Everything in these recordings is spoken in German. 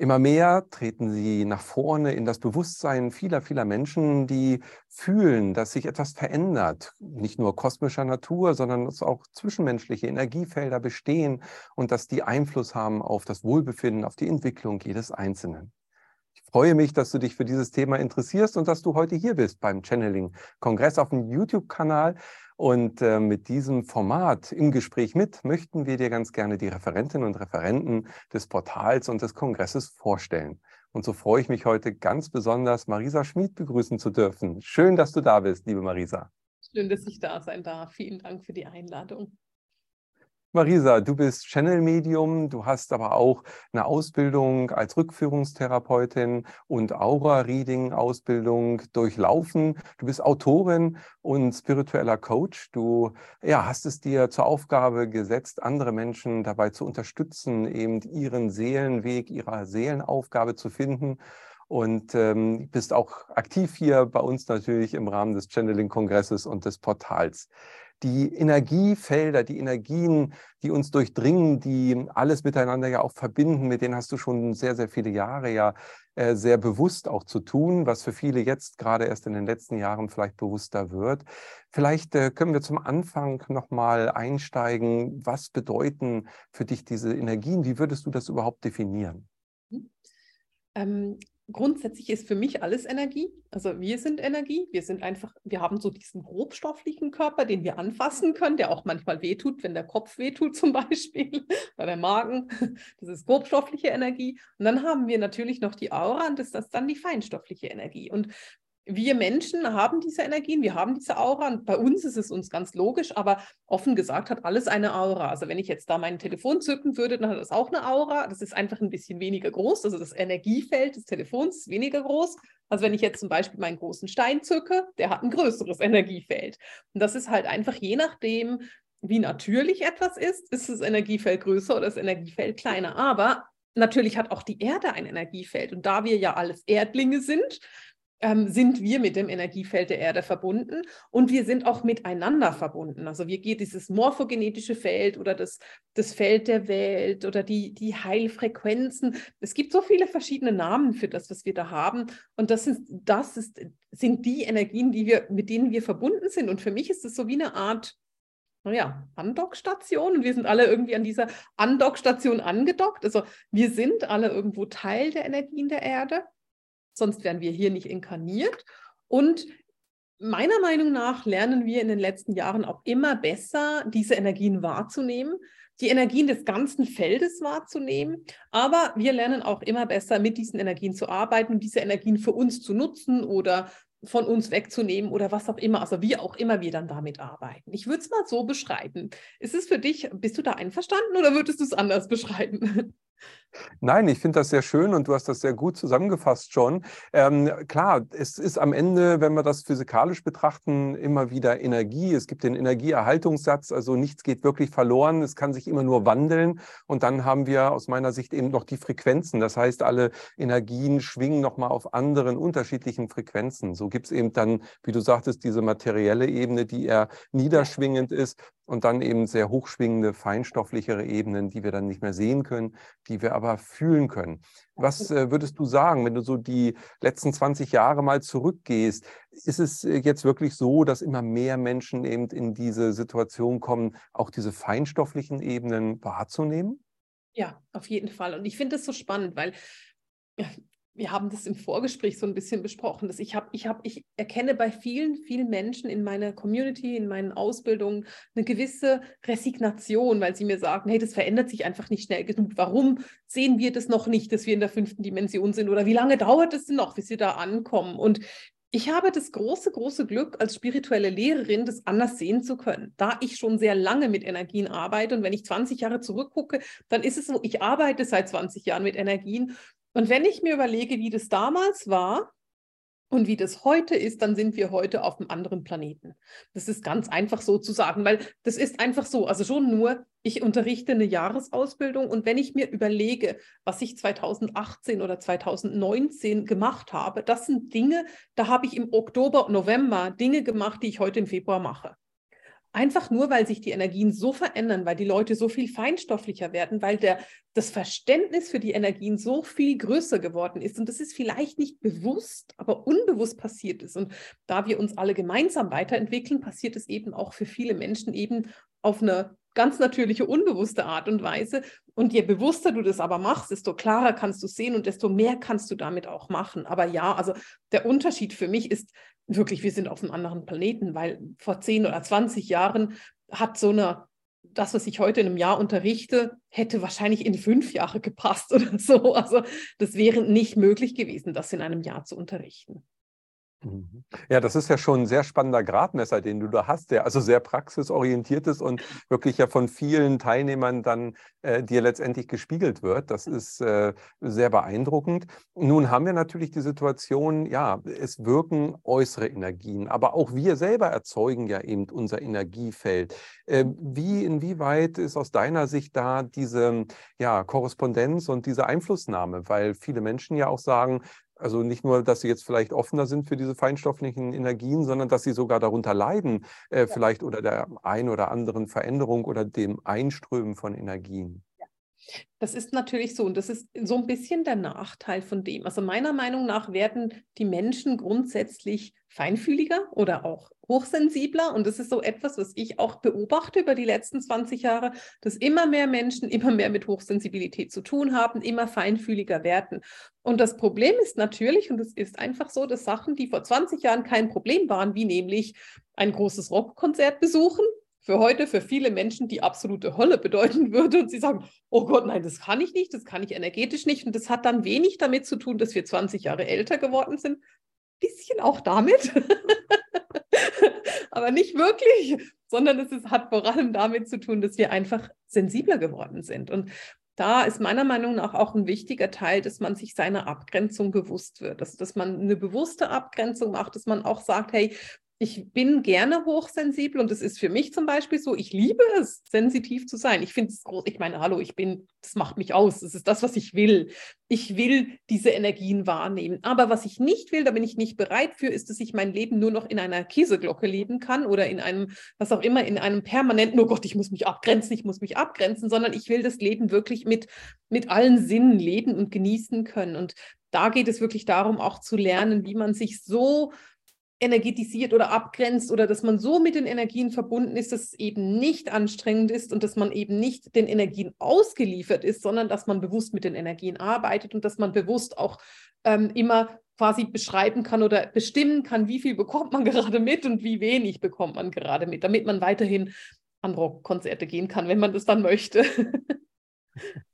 Immer mehr treten sie nach vorne in das Bewusstsein vieler, vieler Menschen, die fühlen, dass sich etwas verändert, nicht nur kosmischer Natur, sondern dass auch zwischenmenschliche Energiefelder bestehen und dass die Einfluss haben auf das Wohlbefinden, auf die Entwicklung jedes Einzelnen. Ich freue mich, dass du dich für dieses Thema interessierst und dass du heute hier bist beim Channeling-Kongress auf dem YouTube-Kanal. Und äh, mit diesem Format im Gespräch mit möchten wir dir ganz gerne die Referentinnen und Referenten des Portals und des Kongresses vorstellen. Und so freue ich mich heute ganz besonders, Marisa Schmid begrüßen zu dürfen. Schön, dass du da bist, liebe Marisa. Schön, dass ich da sein darf. Vielen Dank für die Einladung. Marisa, du bist Channel-Medium, du hast aber auch eine Ausbildung als Rückführungstherapeutin und Aura-Reading-Ausbildung durchlaufen. Du bist Autorin und spiritueller Coach. Du ja, hast es dir zur Aufgabe gesetzt, andere Menschen dabei zu unterstützen, eben ihren Seelenweg, ihrer Seelenaufgabe zu finden und ähm, bist auch aktiv hier bei uns natürlich im Rahmen des Channeling-Kongresses und des Portals die Energiefelder, die Energien, die uns durchdringen, die alles miteinander ja auch verbinden, mit denen hast du schon sehr, sehr viele Jahre ja äh, sehr bewusst auch zu tun, was für viele jetzt gerade erst in den letzten Jahren vielleicht bewusster wird. Vielleicht äh, können wir zum Anfang nochmal einsteigen. Was bedeuten für dich diese Energien? Wie würdest du das überhaupt definieren? Mhm. Ähm, grundsätzlich ist für mich alles Energie. Also wir sind Energie. Wir sind einfach, wir haben so diesen grobstofflichen Körper, den wir anfassen können, der auch manchmal wehtut, wenn der Kopf wehtut zum Beispiel, oder der Magen. Das ist grobstoffliche Energie. Und dann haben wir natürlich noch die Aura und das ist dann die feinstoffliche Energie. Und wir Menschen haben diese Energien, wir haben diese Aura und bei uns ist es uns ganz logisch, aber offen gesagt hat alles eine Aura. Also wenn ich jetzt da mein Telefon zücken würde, dann hat das auch eine Aura. Das ist einfach ein bisschen weniger groß. Also das Energiefeld des Telefons ist weniger groß. Also wenn ich jetzt zum Beispiel meinen großen Stein zücke, der hat ein größeres Energiefeld. Und das ist halt einfach je nachdem, wie natürlich etwas ist, ist das Energiefeld größer oder das Energiefeld kleiner. Aber natürlich hat auch die Erde ein Energiefeld. Und da wir ja alles Erdlinge sind, ähm, sind wir mit dem Energiefeld der Erde verbunden und wir sind auch miteinander verbunden. Also wir gehen dieses morphogenetische Feld oder das, das Feld der Welt oder die, die Heilfrequenzen. Es gibt so viele verschiedene Namen für das, was wir da haben. Und das, ist, das ist, sind die Energien, die wir, mit denen wir verbunden sind. Und für mich ist es so wie eine Art naja, Andockstation und wir sind alle irgendwie an dieser Andockstation angedockt. Also wir sind alle irgendwo Teil der Energien der Erde sonst wären wir hier nicht inkarniert. Und meiner Meinung nach lernen wir in den letzten Jahren auch immer besser, diese Energien wahrzunehmen, die Energien des ganzen Feldes wahrzunehmen. Aber wir lernen auch immer besser, mit diesen Energien zu arbeiten, diese Energien für uns zu nutzen oder von uns wegzunehmen oder was auch immer, also wie auch immer wir dann damit arbeiten. Ich würde es mal so beschreiben. Ist es für dich, bist du da einverstanden oder würdest du es anders beschreiben? Nein, ich finde das sehr schön und du hast das sehr gut zusammengefasst schon. Ähm, klar, es ist am Ende, wenn wir das physikalisch betrachten, immer wieder Energie. Es gibt den Energieerhaltungssatz, also nichts geht wirklich verloren, es kann sich immer nur wandeln. Und dann haben wir aus meiner Sicht eben noch die Frequenzen. Das heißt, alle Energien schwingen nochmal auf anderen unterschiedlichen Frequenzen. So gibt es eben dann, wie du sagtest, diese materielle Ebene, die eher niederschwingend ist und dann eben sehr hochschwingende, feinstofflichere Ebenen, die wir dann nicht mehr sehen können, die wir aber fühlen können. Was äh, würdest du sagen, wenn du so die letzten 20 Jahre mal zurückgehst? Ist es äh, jetzt wirklich so, dass immer mehr Menschen eben in diese Situation kommen, auch diese feinstofflichen Ebenen wahrzunehmen? Ja, auf jeden Fall. Und ich finde es so spannend, weil wir haben das im Vorgespräch so ein bisschen besprochen, dass ich habe, ich habe, ich erkenne bei vielen, vielen Menschen in meiner Community, in meinen Ausbildungen eine gewisse Resignation, weil sie mir sagen, hey, das verändert sich einfach nicht schnell genug. Warum sehen wir das noch nicht, dass wir in der fünften Dimension sind? Oder wie lange dauert es denn noch, bis wir da ankommen? Und ich habe das große, große Glück, als spirituelle Lehrerin das anders sehen zu können, da ich schon sehr lange mit Energien arbeite. Und wenn ich 20 Jahre zurückgucke, dann ist es so, ich arbeite seit 20 Jahren mit Energien und wenn ich mir überlege, wie das damals war, und wie das heute ist, dann sind wir heute auf einem anderen Planeten. Das ist ganz einfach so zu sagen, weil das ist einfach so. Also schon nur, ich unterrichte eine Jahresausbildung und wenn ich mir überlege, was ich 2018 oder 2019 gemacht habe, das sind Dinge, da habe ich im Oktober, November Dinge gemacht, die ich heute im Februar mache. Einfach nur, weil sich die Energien so verändern, weil die Leute so viel feinstofflicher werden, weil der, das Verständnis für die Energien so viel größer geworden ist. Und das ist vielleicht nicht bewusst, aber unbewusst passiert ist. Und da wir uns alle gemeinsam weiterentwickeln, passiert es eben auch für viele Menschen eben auf eine ganz natürliche, unbewusste Art und Weise. Und je bewusster du das aber machst, desto klarer kannst du sehen und desto mehr kannst du damit auch machen. Aber ja, also der Unterschied für mich ist, wirklich, wir sind auf einem anderen Planeten, weil vor 10 oder 20 Jahren hat so eine, das, was ich heute in einem Jahr unterrichte, hätte wahrscheinlich in fünf Jahre gepasst oder so. Also das wäre nicht möglich gewesen, das in einem Jahr zu unterrichten. Mhm. Ja, das ist ja schon ein sehr spannender Gradmesser, den du da hast, der also sehr praxisorientiert ist und wirklich ja von vielen Teilnehmern dann äh, dir letztendlich gespiegelt wird. Das ist äh, sehr beeindruckend. Nun haben wir natürlich die Situation, ja, es wirken äußere Energien, aber auch wir selber erzeugen ja eben unser Energiefeld. Äh, wie, inwieweit ist aus deiner Sicht da diese ja, Korrespondenz und diese Einflussnahme? Weil viele Menschen ja auch sagen, also nicht nur, dass sie jetzt vielleicht offener sind für diese feinstofflichen Energien, sondern dass sie sogar darunter leiden, äh, ja. vielleicht oder der ein oder anderen Veränderung oder dem Einströmen von Energien. Das ist natürlich so und das ist so ein bisschen der Nachteil von dem. Also meiner Meinung nach werden die Menschen grundsätzlich feinfühliger oder auch hochsensibler und das ist so etwas, was ich auch beobachte über die letzten 20 Jahre, dass immer mehr Menschen immer mehr mit Hochsensibilität zu tun haben, immer feinfühliger werden. Und das Problem ist natürlich, und es ist einfach so, dass Sachen, die vor 20 Jahren kein Problem waren, wie nämlich ein großes Rockkonzert besuchen, für heute für viele Menschen die absolute Hölle bedeuten würde und sie sagen, oh Gott, nein, das kann ich nicht, das kann ich energetisch nicht. Und das hat dann wenig damit zu tun, dass wir 20 Jahre älter geworden sind, bisschen auch damit, aber nicht wirklich, sondern es ist, hat vor allem damit zu tun, dass wir einfach sensibler geworden sind. Und da ist meiner Meinung nach auch ein wichtiger Teil, dass man sich seiner Abgrenzung bewusst wird, dass, dass man eine bewusste Abgrenzung macht, dass man auch sagt, hey, ich bin gerne hochsensibel und es ist für mich zum Beispiel so, ich liebe es, sensitiv zu sein. Ich finde es groß, ich meine, hallo, ich bin, das macht mich aus, das ist das, was ich will. Ich will diese Energien wahrnehmen. Aber was ich nicht will, da bin ich nicht bereit für, ist, dass ich mein Leben nur noch in einer Käseglocke leben kann oder in einem, was auch immer, in einem permanenten, oh Gott, ich muss mich abgrenzen, ich muss mich abgrenzen, sondern ich will das Leben wirklich mit, mit allen Sinnen leben und genießen können. Und da geht es wirklich darum, auch zu lernen, wie man sich so energetisiert oder abgrenzt oder dass man so mit den Energien verbunden ist, dass es eben nicht anstrengend ist und dass man eben nicht den Energien ausgeliefert ist, sondern dass man bewusst mit den Energien arbeitet und dass man bewusst auch ähm, immer quasi beschreiben kann oder bestimmen kann, wie viel bekommt man gerade mit und wie wenig bekommt man gerade mit, damit man weiterhin an Rockkonzerte gehen kann, wenn man das dann möchte.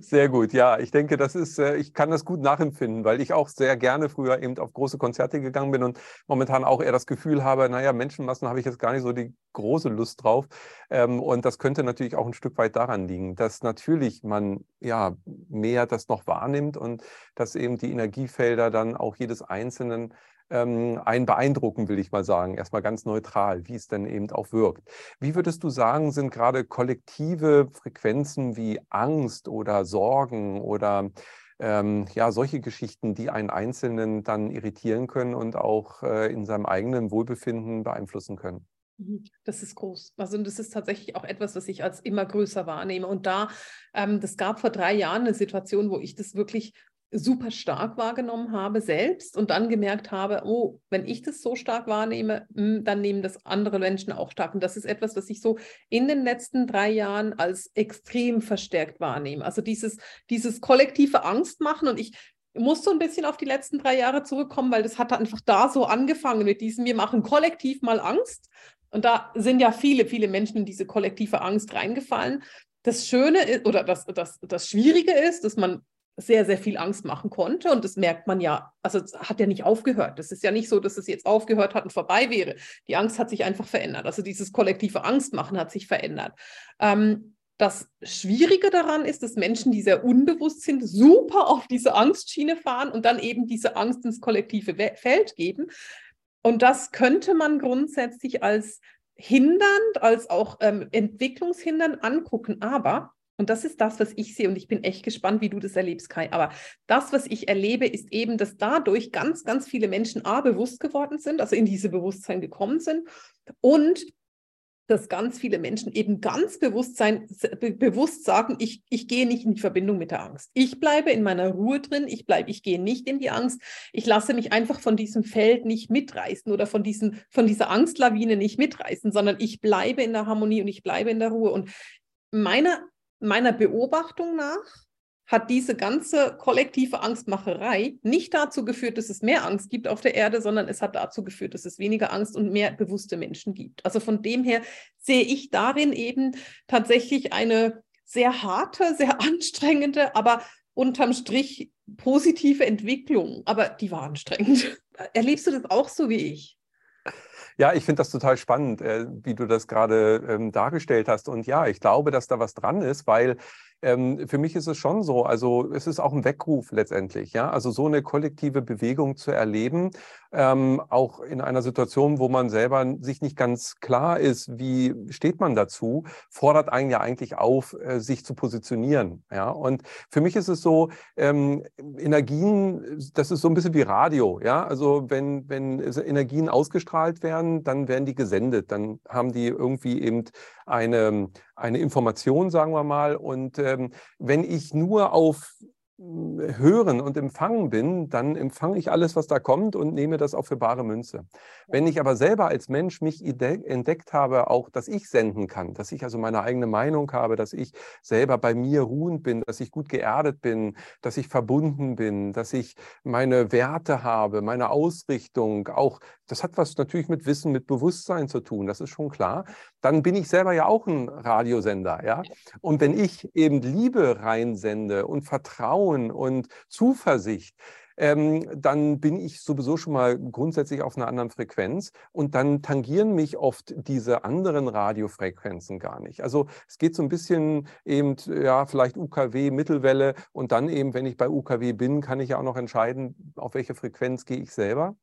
Sehr gut, ja. Ich denke, das ist, äh, ich kann das gut nachempfinden, weil ich auch sehr gerne früher eben auf große Konzerte gegangen bin und momentan auch eher das Gefühl habe, naja, Menschenmassen habe ich jetzt gar nicht so die große Lust drauf. Ähm, und das könnte natürlich auch ein Stück weit daran liegen, dass natürlich man ja mehr das noch wahrnimmt und dass eben die Energiefelder dann auch jedes Einzelnen ähm, einen beeindrucken, will ich mal sagen. Erstmal ganz neutral, wie es denn eben auch wirkt. Wie würdest du sagen, sind gerade kollektive Frequenzen wie Angst oder Sorgen oder ähm, ja, solche Geschichten, die einen Einzelnen dann irritieren können und auch äh, in seinem eigenen Wohlbefinden beeinflussen können? Mhm, das ist groß. Also das ist tatsächlich auch etwas, was ich als immer größer wahrnehme. Und da, ähm, das gab vor drei Jahren eine Situation, wo ich das wirklich super stark wahrgenommen habe selbst und dann gemerkt habe, oh, wenn ich das so stark wahrnehme, hm, dann nehmen das andere Menschen auch stark. Und das ist etwas, was ich so in den letzten drei Jahren als extrem verstärkt wahrnehme. Also dieses, dieses kollektive Angstmachen und ich muss so ein bisschen auf die letzten drei Jahre zurückkommen, weil das hat einfach da so angefangen mit diesem, wir machen kollektiv mal Angst. Und da sind ja viele, viele Menschen in diese kollektive Angst reingefallen. Das Schöne ist, oder das, das, das Schwierige ist, dass man sehr, sehr viel Angst machen konnte. Und das merkt man ja, also hat ja nicht aufgehört. Das ist ja nicht so, dass es jetzt aufgehört hat und vorbei wäre. Die Angst hat sich einfach verändert. Also dieses kollektive Angstmachen hat sich verändert. Ähm, Das Schwierige daran ist, dass Menschen, die sehr unbewusst sind, super auf diese Angstschiene fahren und dann eben diese Angst ins kollektive Feld geben. Und das könnte man grundsätzlich als hindernd, als auch ähm, entwicklungshindernd angucken. Aber, und das ist das, was ich sehe, und ich bin echt gespannt, wie du das erlebst, Kai, aber das, was ich erlebe, ist eben, dass dadurch ganz, ganz viele Menschen A, bewusst geworden sind, also in diese Bewusstsein gekommen sind und dass ganz viele Menschen eben ganz bewusst, sein, bewusst sagen, ich, ich gehe nicht in die Verbindung mit der Angst. Ich bleibe in meiner Ruhe drin, ich bleibe, ich gehe nicht in die Angst, ich lasse mich einfach von diesem Feld nicht mitreißen oder von, diesen, von dieser Angstlawine nicht mitreißen, sondern ich bleibe in der Harmonie und ich bleibe in der Ruhe. Und meiner, meiner Beobachtung nach hat diese ganze kollektive Angstmacherei nicht dazu geführt, dass es mehr Angst gibt auf der Erde, sondern es hat dazu geführt, dass es weniger Angst und mehr bewusste Menschen gibt. Also von dem her sehe ich darin eben tatsächlich eine sehr harte, sehr anstrengende, aber unterm Strich positive Entwicklung. Aber die war anstrengend. Erlebst du das auch so wie ich? Ja, ich finde das total spannend, äh, wie du das gerade ähm, dargestellt hast. Und ja, ich glaube, dass da was dran ist, weil ähm, für mich ist es schon so, also es ist auch ein Weckruf letztendlich, ja, also so eine kollektive Bewegung zu erleben, ähm, auch in einer Situation, wo man selber sich nicht ganz klar ist, wie steht man dazu, fordert einen ja eigentlich auf, äh, sich zu positionieren, ja. Und für mich ist es so, ähm, Energien, das ist so ein bisschen wie Radio, ja. Also wenn wenn Energien ausgestrahlt werden, dann werden die gesendet, dann haben die irgendwie eben eine eine Information, sagen wir mal. Und ähm, wenn ich nur auf Hören und Empfangen bin, dann empfange ich alles, was da kommt und nehme das auch für bare Münze. Wenn ich aber selber als Mensch mich entdeckt habe, auch, dass ich senden kann, dass ich also meine eigene Meinung habe, dass ich selber bei mir ruhend bin, dass ich gut geerdet bin, dass ich verbunden bin, dass ich meine Werte habe, meine Ausrichtung, auch das hat was natürlich mit Wissen, mit Bewusstsein zu tun, das ist schon klar. Dann bin ich selber ja auch ein Radiosender, ja. Und wenn ich eben Liebe reinsende und Vertrauen und Zuversicht, ähm, dann bin ich sowieso schon mal grundsätzlich auf einer anderen Frequenz und dann tangieren mich oft diese anderen Radiofrequenzen gar nicht. Also es geht so ein bisschen eben, ja, vielleicht UKW, Mittelwelle und dann eben, wenn ich bei UKW bin, kann ich ja auch noch entscheiden, auf welche Frequenz gehe ich selber.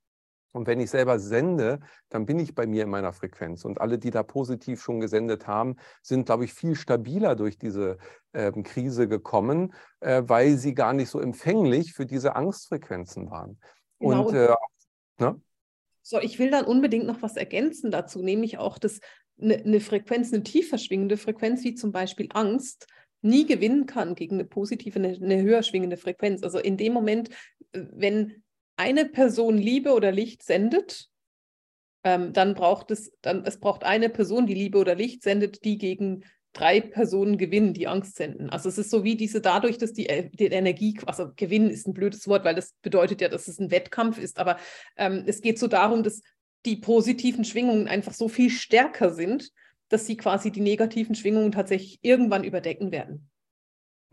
Und wenn ich selber sende, dann bin ich bei mir in meiner Frequenz. Und alle, die da positiv schon gesendet haben, sind, glaube ich, viel stabiler durch diese äh, Krise gekommen, äh, weil sie gar nicht so empfänglich für diese Angstfrequenzen waren. Genau. Und äh, ne? so, ich will dann unbedingt noch was ergänzen dazu, nämlich auch, dass eine, eine Frequenz, eine tiefer schwingende Frequenz, wie zum Beispiel Angst, nie gewinnen kann gegen eine positive, eine, eine höher schwingende Frequenz. Also in dem Moment, äh, wenn eine Person Liebe oder Licht sendet, ähm, dann braucht es, dann, es braucht eine Person, die Liebe oder Licht sendet, die gegen drei Personen gewinnen, die Angst senden. Also es ist so wie diese, dadurch, dass die, äh, die Energie, also gewinnen ist ein blödes Wort, weil das bedeutet ja, dass es ein Wettkampf ist, aber ähm, es geht so darum, dass die positiven Schwingungen einfach so viel stärker sind, dass sie quasi die negativen Schwingungen tatsächlich irgendwann überdecken werden.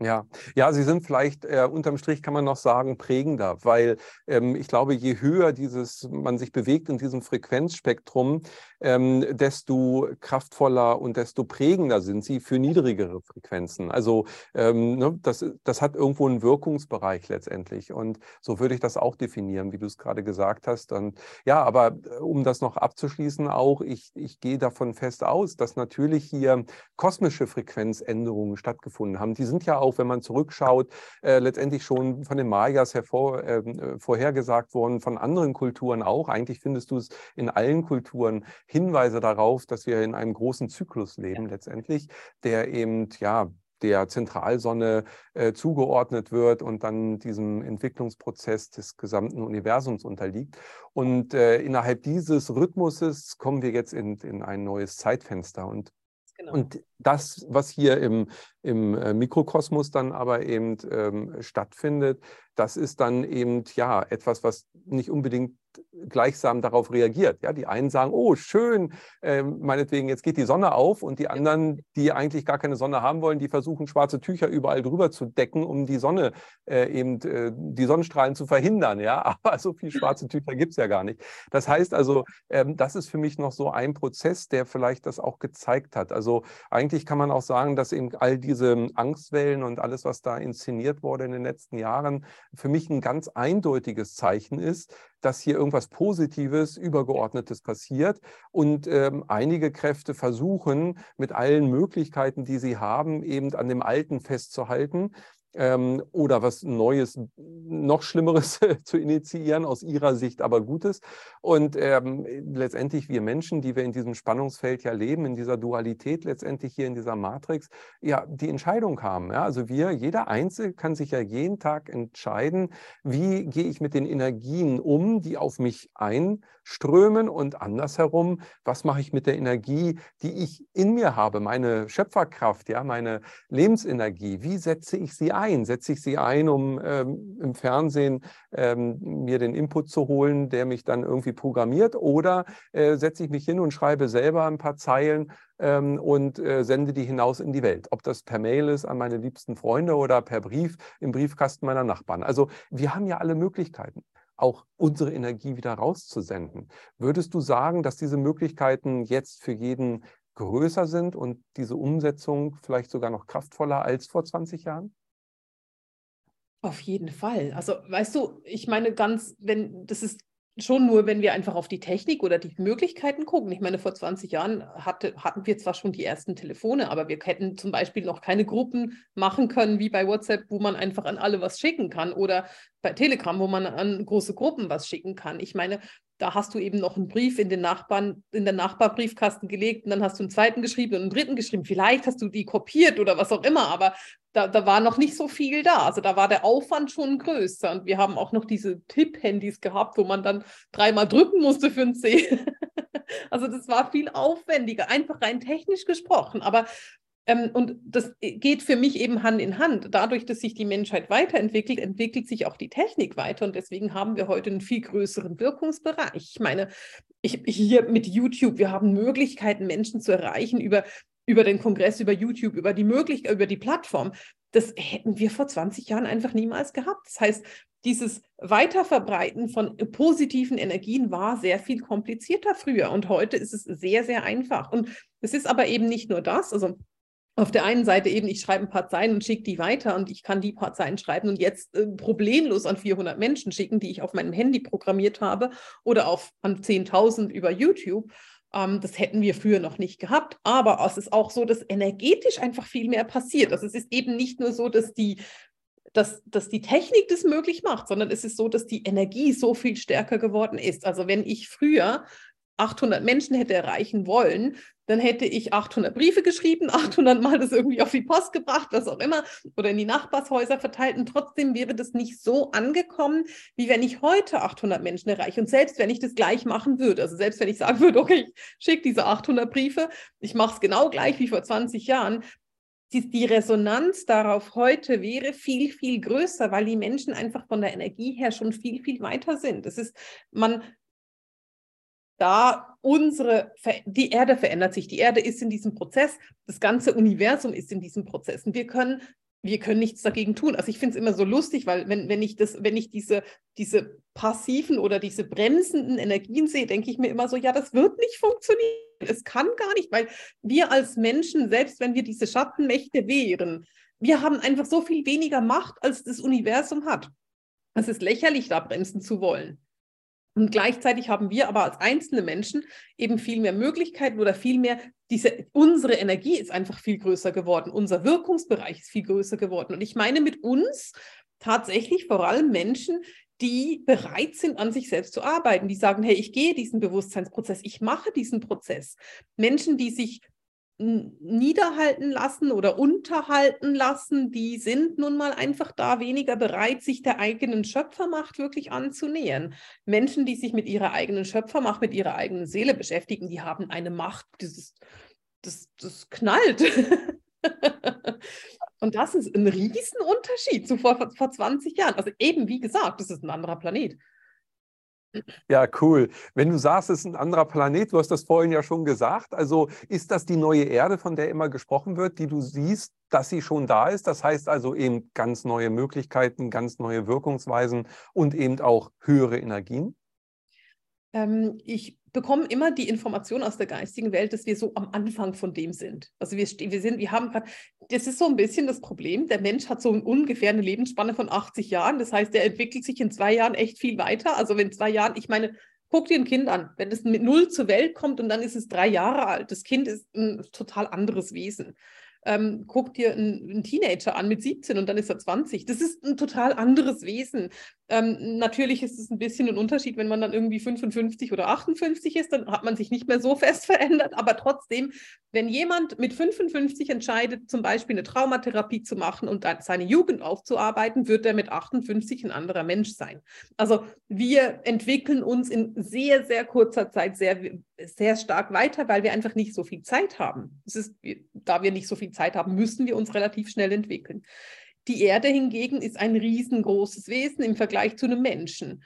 Ja, ja, sie sind vielleicht äh, unterm Strich kann man noch sagen prägender, weil ähm, ich glaube, je höher dieses man sich bewegt in diesem Frequenzspektrum, ähm, desto kraftvoller und desto prägender sind sie für niedrigere Frequenzen. Also ähm, ne, das, das hat irgendwo einen Wirkungsbereich letztendlich und so würde ich das auch definieren, wie du es gerade gesagt hast. Und ja, aber äh, um das noch abzuschließen, auch ich, ich gehe davon fest aus, dass natürlich hier kosmische Frequenzänderungen stattgefunden haben. Die sind ja auch, wenn man zurückschaut, äh, letztendlich schon von den Mayas hervor, ähm, äh, vorhergesagt worden, von anderen Kulturen auch. Eigentlich findest du es in allen Kulturen Hinweise darauf, dass wir in einem großen Zyklus leben ja. letztendlich, der eben ja der Zentralsonne äh, zugeordnet wird und dann diesem Entwicklungsprozess des gesamten Universums unterliegt. Und äh, innerhalb dieses Rhythmuses kommen wir jetzt in, in ein neues Zeitfenster. Und Genau. Und das, was hier im, im äh, Mikrokosmos dann aber eben ähm, stattfindet, das ist dann eben ja etwas, was nicht unbedingt gleichsam darauf reagiert. Ja, die einen sagen, oh, schön, äh, meinetwegen, jetzt geht die Sonne auf und die anderen, die eigentlich gar keine Sonne haben wollen, die versuchen, schwarze Tücher überall drüber zu decken, um die Sonne äh, eben, äh, die Sonnenstrahlen zu verhindern. Ja, aber so viele schwarze Tücher gibt es ja gar nicht. Das heißt also, ähm, das ist für mich noch so ein Prozess, der vielleicht das auch gezeigt hat. Also eigentlich letztendlich kann man auch sagen, dass eben all diese Angstwellen und alles, was da inszeniert wurde in den letzten Jahren, für mich ein ganz eindeutiges Zeichen ist, dass hier irgendwas Positives, Übergeordnetes passiert und ähm, einige Kräfte versuchen, mit allen Möglichkeiten, die sie haben, eben an dem Alten festzuhalten ähm, oder was Neues, noch Schlimmeres zu initiieren, aus ihrer Sicht aber Gutes. Und ähm, letztendlich wir Menschen, die wir in diesem Spannungsfeld ja leben, in dieser Dualität letztendlich hier in dieser Matrix, ja, die Entscheidung haben. Ja? Also wir, jeder Einzelne kann sich ja jeden Tag entscheiden, wie gehe ich mit den Energien um, die auf mich einströmen und andersherum, was mache ich mit der Energie, die ich in mir habe, meine Schöpferkraft, ja, meine Lebensenergie, wie setze ich sie ein? Ein? Setze ich sie ein, um ähm, im Fernsehen ähm, mir den Input zu holen, der mich dann irgendwie programmiert? Oder äh, setze ich mich hin und schreibe selber ein paar Zeilen ähm, und äh, sende die hinaus in die Welt? Ob das per Mail ist an meine liebsten Freunde oder per Brief im Briefkasten meiner Nachbarn. Also wir haben ja alle Möglichkeiten auch unsere Energie wieder rauszusenden. Würdest du sagen, dass diese Möglichkeiten jetzt für jeden größer sind und diese Umsetzung vielleicht sogar noch kraftvoller als vor 20 Jahren? Auf jeden Fall. Also, weißt du, ich meine ganz, wenn, das ist schon nur, wenn wir einfach auf die Technik oder die Möglichkeiten gucken. Ich meine, vor 20 Jahren hatte, hatten wir zwar schon die ersten Telefone, aber wir hätten zum Beispiel noch keine Gruppen machen können, wie bei WhatsApp, wo man einfach an alle was schicken kann oder bei Telegram, wo man an große Gruppen was schicken kann. Ich meine, da hast du eben noch einen Brief in den Nachbarn, in den Nachbarbriefkasten gelegt und dann hast du einen zweiten geschrieben und einen dritten geschrieben. Vielleicht hast du die kopiert oder was auch immer, aber da, da war noch nicht so viel da. Also da war der Aufwand schon größer. Und wir haben auch noch diese Tipp-Handys gehabt, wo man dann dreimal drücken musste für ein C. also das war viel aufwendiger, einfach rein technisch gesprochen. Aber und das geht für mich eben Hand in Hand. Dadurch, dass sich die Menschheit weiterentwickelt, entwickelt sich auch die Technik weiter. Und deswegen haben wir heute einen viel größeren Wirkungsbereich. Ich meine, ich, hier mit YouTube, wir haben Möglichkeiten, Menschen zu erreichen über, über den Kongress, über YouTube, über die Möglichkeit, über die Plattform. Das hätten wir vor 20 Jahren einfach niemals gehabt. Das heißt, dieses Weiterverbreiten von positiven Energien war sehr viel komplizierter früher und heute ist es sehr, sehr einfach. Und es ist aber eben nicht nur das. Also auf der einen Seite eben, ich schreibe ein paar Zeilen und schicke die weiter und ich kann die paar Zeilen schreiben und jetzt äh, problemlos an 400 Menschen schicken, die ich auf meinem Handy programmiert habe oder auf an 10.000 über YouTube. Ähm, das hätten wir früher noch nicht gehabt. Aber es ist auch so, dass energetisch einfach viel mehr passiert. Also es ist eben nicht nur so, dass die dass, dass die Technik das möglich macht, sondern es ist so, dass die Energie so viel stärker geworden ist. Also wenn ich früher 800 Menschen hätte erreichen wollen, dann hätte ich 800 Briefe geschrieben, 800 Mal das irgendwie auf die Post gebracht, was auch immer, oder in die Nachbarshäuser verteilt. Und trotzdem wäre das nicht so angekommen, wie wenn ich heute 800 Menschen erreiche. Und selbst wenn ich das gleich machen würde, also selbst wenn ich sagen würde, okay, ich schicke diese 800 Briefe, ich mache es genau gleich wie vor 20 Jahren, die, Resonanz darauf heute wäre viel, viel größer, weil die Menschen einfach von der Energie her schon viel, viel weiter sind. Es ist, man, da unsere, die Erde verändert sich, die Erde ist in diesem Prozess, das ganze Universum ist in diesem Prozess und wir können, wir können nichts dagegen tun. Also ich finde es immer so lustig, weil wenn, wenn ich das, wenn ich diese, diese passiven oder diese bremsenden Energien sehe, denke ich mir immer so, ja, das wird nicht funktionieren. Es kann gar nicht, weil wir als Menschen, selbst wenn wir diese Schattenmächte wären, wir haben einfach so viel weniger Macht, als das Universum hat. Es ist lächerlich, da bremsen zu wollen. Und gleichzeitig haben wir aber als einzelne Menschen eben viel mehr Möglichkeiten oder viel mehr, diese, unsere Energie ist einfach viel größer geworden, unser Wirkungsbereich ist viel größer geworden. Und ich meine mit uns tatsächlich vor allem Menschen, die bereit sind, an sich selbst zu arbeiten, die sagen, hey, ich gehe diesen Bewusstseinsprozess, ich mache diesen Prozess. Menschen, die sich niederhalten lassen oder unterhalten lassen, die sind nun mal einfach da weniger bereit, sich der eigenen Schöpfermacht wirklich anzunähern. Menschen, die sich mit ihrer eigenen Schöpfermacht, mit ihrer eigenen Seele beschäftigen, die haben eine Macht, das, das, das knallt. Und das ist ein Riesenunterschied zu vor, vor 20 Jahren. Also eben, wie gesagt, das ist ein anderer Planet. Ja, cool. Wenn du sagst, es ist ein anderer Planet, du hast das vorhin ja schon gesagt, also ist das die neue Erde, von der immer gesprochen wird, die du siehst, dass sie schon da ist? Das heißt also eben ganz neue Möglichkeiten, ganz neue Wirkungsweisen und eben auch höhere Energien? Ähm, ich bekomme immer die Information aus der geistigen Welt, dass wir so am Anfang von dem sind. Also wir, wir sind, wir haben gerade, das ist so ein bisschen das Problem. Der Mensch hat so ungefähr eine Lebensspanne von 80 Jahren. Das heißt, er entwickelt sich in zwei Jahren echt viel weiter. Also wenn zwei Jahren, ich meine, guck dir ein Kind an, wenn es mit null zur Welt kommt und dann ist es drei Jahre alt. Das Kind ist ein total anderes Wesen ähm, guck dir einen, einen, Teenager an mit 17 und dann ist er 20. Das ist ein total anderes Wesen. Ähm, natürlich ist es ein bisschen ein Unterschied, wenn man dann irgendwie 55 oder 58 ist, dann hat man sich nicht mehr so fest verändert. Aber trotzdem, wenn jemand mit 55 entscheidet, zum Beispiel eine Traumatherapie zu machen und seine Jugend aufzuarbeiten, wird er mit 58 ein anderer Mensch sein. Also wir entwickeln uns in sehr, sehr kurzer Zeit sehr, sehr stark weiter, weil wir einfach nicht so viel Zeit haben. Es ist, da wir nicht so viel Zeit haben, müssen wir uns relativ schnell entwickeln. Die Erde hingegen ist ein riesengroßes Wesen im Vergleich zu einem Menschen.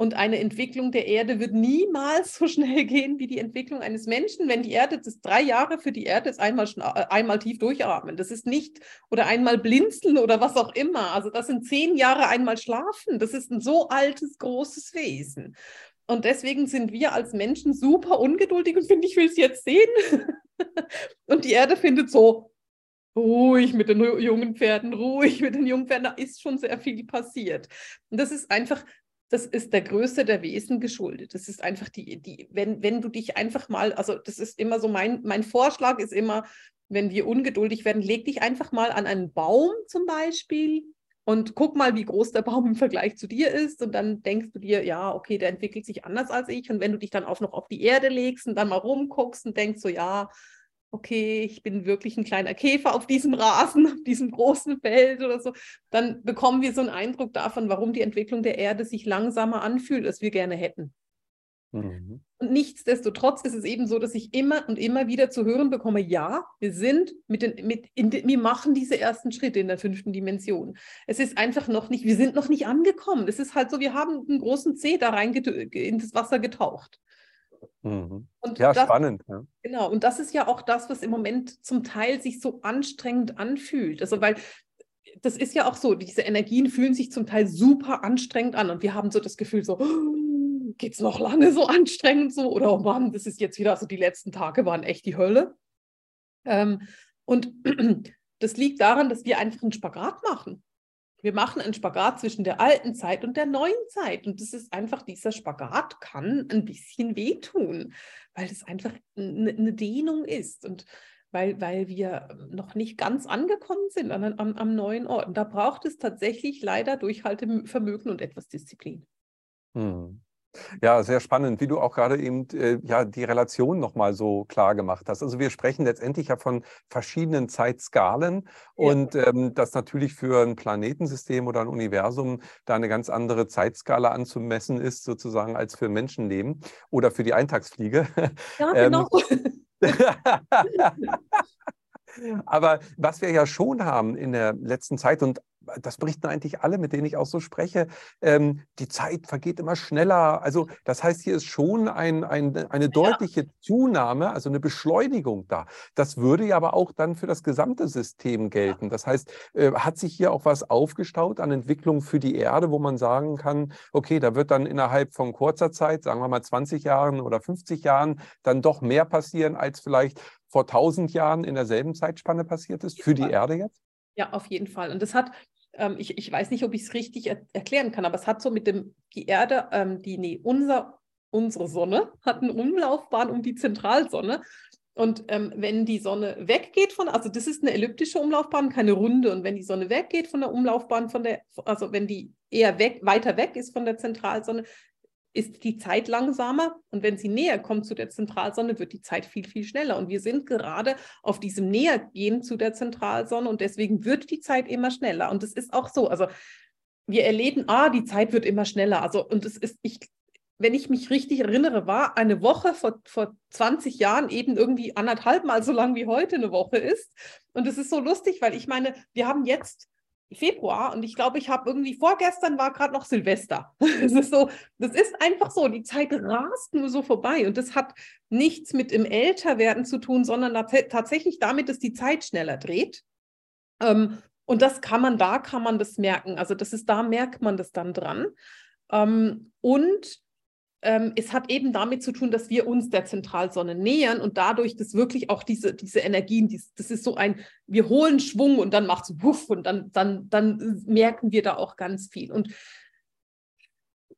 Und eine Entwicklung der Erde wird niemals so schnell gehen wie die Entwicklung eines Menschen. Wenn die Erde, das drei Jahre für die Erde ist einmal, äh, einmal tief durchatmen. Das ist nicht, oder einmal blinzeln oder was auch immer. Also das sind zehn Jahre einmal schlafen. Das ist ein so altes, großes Wesen. Und deswegen sind wir als Menschen super ungeduldig und finde, ich will es jetzt sehen. und die Erde findet so, ruhig mit den jungen Pferden, ruhig mit den jungen Pferden, da ist schon sehr viel passiert. Und das ist einfach, das ist der Größe der Wesen geschuldet. Das ist einfach die, die wenn, wenn du dich einfach mal, also das ist immer so, mein, mein Vorschlag ist immer, wenn wir ungeduldig werden, leg dich einfach mal an einen Baum zum Beispiel und guck mal, wie groß der Baum im Vergleich zu dir ist. Und dann denkst du dir, ja, okay, der entwickelt sich anders als ich. Und wenn du dich dann auch noch auf die Erde legst und dann mal rumguckst und denkst so, ja, okay, ich bin wirklich ein kleiner Käfer auf diesem Rasen, auf diesem großen Feld oder so, dann bekommen wir so einen Eindruck davon, warum die Entwicklung der Erde sich langsamer anfühlt, als wir gerne hätten. Mhm. Und nichtsdestotrotz ist es eben so, dass ich immer und immer wieder zu hören bekomme, ja, wir sind mit den, mit, in, wir machen diese ersten Schritte in der fünften Dimension. Es ist einfach noch nicht, wir sind noch nicht angekommen. Es ist halt so, wir haben einen großen Zeh da rein in das Wasser getaucht. Mhm. ja, das, spannend. Ja. Genau, und das ist ja auch das, was im Moment zum Teil sich so anstrengend anfühlt. Also, weil das ist ja auch so, diese Energien fühlen sich zum Teil super anstrengend an und wir haben so das Gefühl, so, geht es noch lange so anstrengend so? Oder oh Mann, das ist jetzt wieder, also die letzten Tage waren echt die Hölle. Ähm, und das liegt daran, dass wir einfach einen Spagat machen. Wir machen einen Spagat zwischen der alten Zeit und der neuen Zeit. Und das ist einfach, dieser Spagat kann ein bisschen wehtun, weil es einfach eine Dehnung ist und weil, weil wir noch nicht ganz angekommen sind an, an, am neuen Ort. Und da braucht es tatsächlich leider Durchhaltevermögen und etwas Disziplin. Hm. Ja, sehr spannend, wie du auch gerade eben äh, ja die Relation nochmal so klar gemacht hast. Also wir sprechen letztendlich ja von verschiedenen Zeitskalen ja. und ähm, das natürlich für ein Planetensystem oder ein Universum da eine ganz andere Zeitskala anzumessen ist, sozusagen als für Menschenleben oder für die Eintagsfliege. Ja, ähm, genau. Aber was wir ja schon haben in der letzten Zeit und das berichten eigentlich alle, mit denen ich auch so spreche, ähm, die Zeit vergeht immer schneller. Also das heißt, hier ist schon ein, ein, eine deutliche ja. Zunahme, also eine Beschleunigung da. Das würde ja aber auch dann für das gesamte System gelten. Das heißt, äh, hat sich hier auch was aufgestaut an Entwicklung für die Erde, wo man sagen kann, okay, da wird dann innerhalb von kurzer Zeit, sagen wir mal 20 Jahren oder 50 Jahren, dann doch mehr passieren, als vielleicht vor 1000 Jahren in derselben Zeitspanne passiert ist für die Erde jetzt? Ja, auf jeden Fall. Und das hat, ähm, ich, ich weiß nicht, ob ich es richtig er erklären kann, aber es hat so mit dem, die Erde, ähm, die, nee, unser, unsere Sonne hat eine Umlaufbahn um die Zentralsonne. Und ähm, wenn die Sonne weggeht von, also das ist eine elliptische Umlaufbahn, keine runde. Und wenn die Sonne weggeht von der Umlaufbahn, von der, also wenn die eher weg, weiter weg ist von der Zentralsonne, ist die Zeit langsamer und wenn sie näher kommt zu der Zentralsonne, wird die Zeit viel, viel schneller. Und wir sind gerade auf diesem Nähergehen zu der Zentralsonne und deswegen wird die Zeit immer schneller. Und es ist auch so, also wir erleben, ah, die Zeit wird immer schneller. Also, und es ist, ich, wenn ich mich richtig erinnere, war eine Woche vor, vor 20 Jahren eben irgendwie anderthalb Mal so lang wie heute eine Woche ist. Und es ist so lustig, weil ich meine, wir haben jetzt Februar und ich glaube, ich habe irgendwie vorgestern war gerade noch Silvester. Es ist so, das ist einfach so, die Zeit rast nur so vorbei und das hat nichts mit dem Älterwerden zu tun, sondern tatsächlich damit, dass die Zeit schneller dreht. Ähm, und das kann man, da kann man das merken. Also das ist, da merkt man das dann dran. Ähm, und ähm, es hat eben damit zu tun, dass wir uns der Zentralsonne nähern und dadurch dass wirklich auch diese, diese Energien, dies, das ist so ein, wir holen Schwung und dann macht es wuff und dann, dann, dann merken wir da auch ganz viel. Und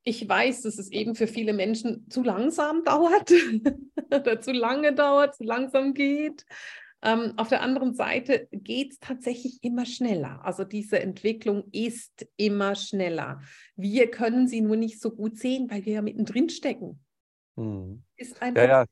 ich weiß, dass es eben für viele Menschen zu langsam dauert oder zu lange dauert, zu langsam geht. Ähm, auf der anderen Seite geht es tatsächlich immer schneller. Also diese Entwicklung ist immer schneller. Wir können sie nur nicht so gut sehen, weil wir ja mittendrin stecken. Hm. Ist einfach ja, ja.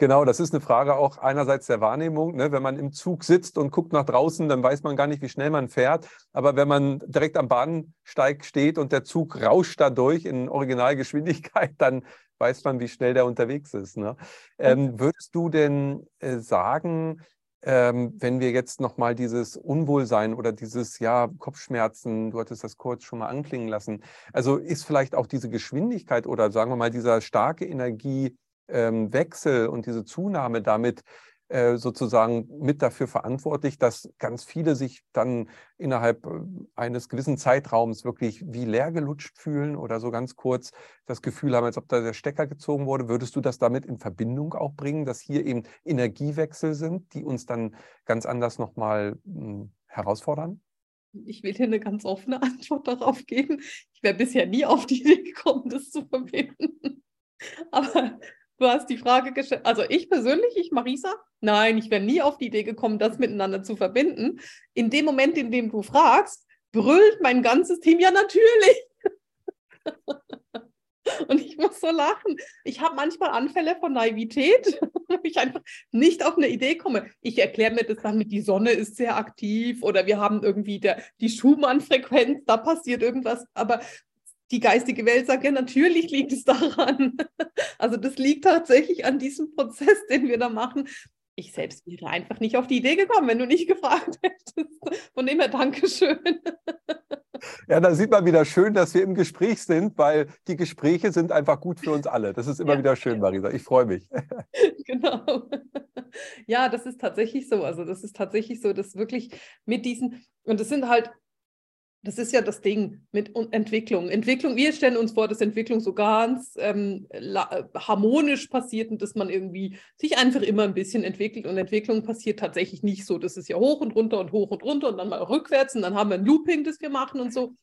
Genau, das ist eine Frage auch einerseits der Wahrnehmung. Ne? Wenn man im Zug sitzt und guckt nach draußen, dann weiß man gar nicht, wie schnell man fährt. Aber wenn man direkt am Bahnsteig steht und der Zug rauscht dadurch in Originalgeschwindigkeit, dann weiß man, wie schnell der unterwegs ist. Ne? Ähm, würdest du denn äh, sagen, ähm, wenn wir jetzt nochmal dieses Unwohlsein oder dieses ja, Kopfschmerzen, du hattest das kurz schon mal anklingen lassen, also ist vielleicht auch diese Geschwindigkeit oder sagen wir mal dieser starke Energiewechsel und diese Zunahme damit sozusagen mit dafür verantwortlich, dass ganz viele sich dann innerhalb äh, eines gewissen Zeitraums wirklich wie leer gelutscht fühlen oder so ganz kurz das Gefühl haben, als ob da der Stecker gezogen wurde. Würdest du das damit in Verbindung auch bringen, dass hier eben Energiewechsel sind, die uns dann ganz anders nochmal hm, herausfordern? Ich will hier eine ganz offene Antwort darauf geben. Ich wäre bisher nie auf die Idee gekommen, das zu verbinden. Aber Du hast die Frage gestellt, also ich persönlich, ich Marisa, nein, ich wäre nie auf die Idee gekommen, das miteinander zu verbinden. In dem Moment, in dem du fragst, brüllt mein ganzes Team, ja natürlich. Und ich muss so lachen. Ich habe manchmal Anfälle von Naivität, wo ich einfach nicht auf eine Idee komme. Ich erkläre mir das dann mit, die Sonne ist sehr aktiv oder wir haben irgendwie der, die Schumann-Frequenz, da passiert irgendwas. Aber die geistige Welt sagt, ja, natürlich liegt es daran. Also das liegt tatsächlich an diesem Prozess, den wir da machen. Ich selbst wäre einfach nicht auf die Idee gekommen, wenn du nicht gefragt hättest. Von dem her, Dankeschön. Ja, da sieht man wieder schön, dass wir im Gespräch sind, weil die Gespräche sind einfach gut für uns alle. Das ist immer ja. wieder schön, Marisa. Ich freue mich. Genau. Ja, das ist tatsächlich so. Also das ist tatsächlich so, dass wirklich mit diesen, und das sind halt das ist ja das Ding mit Entwicklung. Entwicklung, wir stellen uns vor, dass Entwicklung so ganz ähm, harmonisch passiert und dass man irgendwie sich einfach immer ein bisschen entwickelt. Und Entwicklung passiert tatsächlich nicht so. Das ist ja hoch und runter und hoch und runter und dann mal rückwärts und dann haben wir ein Looping, das wir machen und so.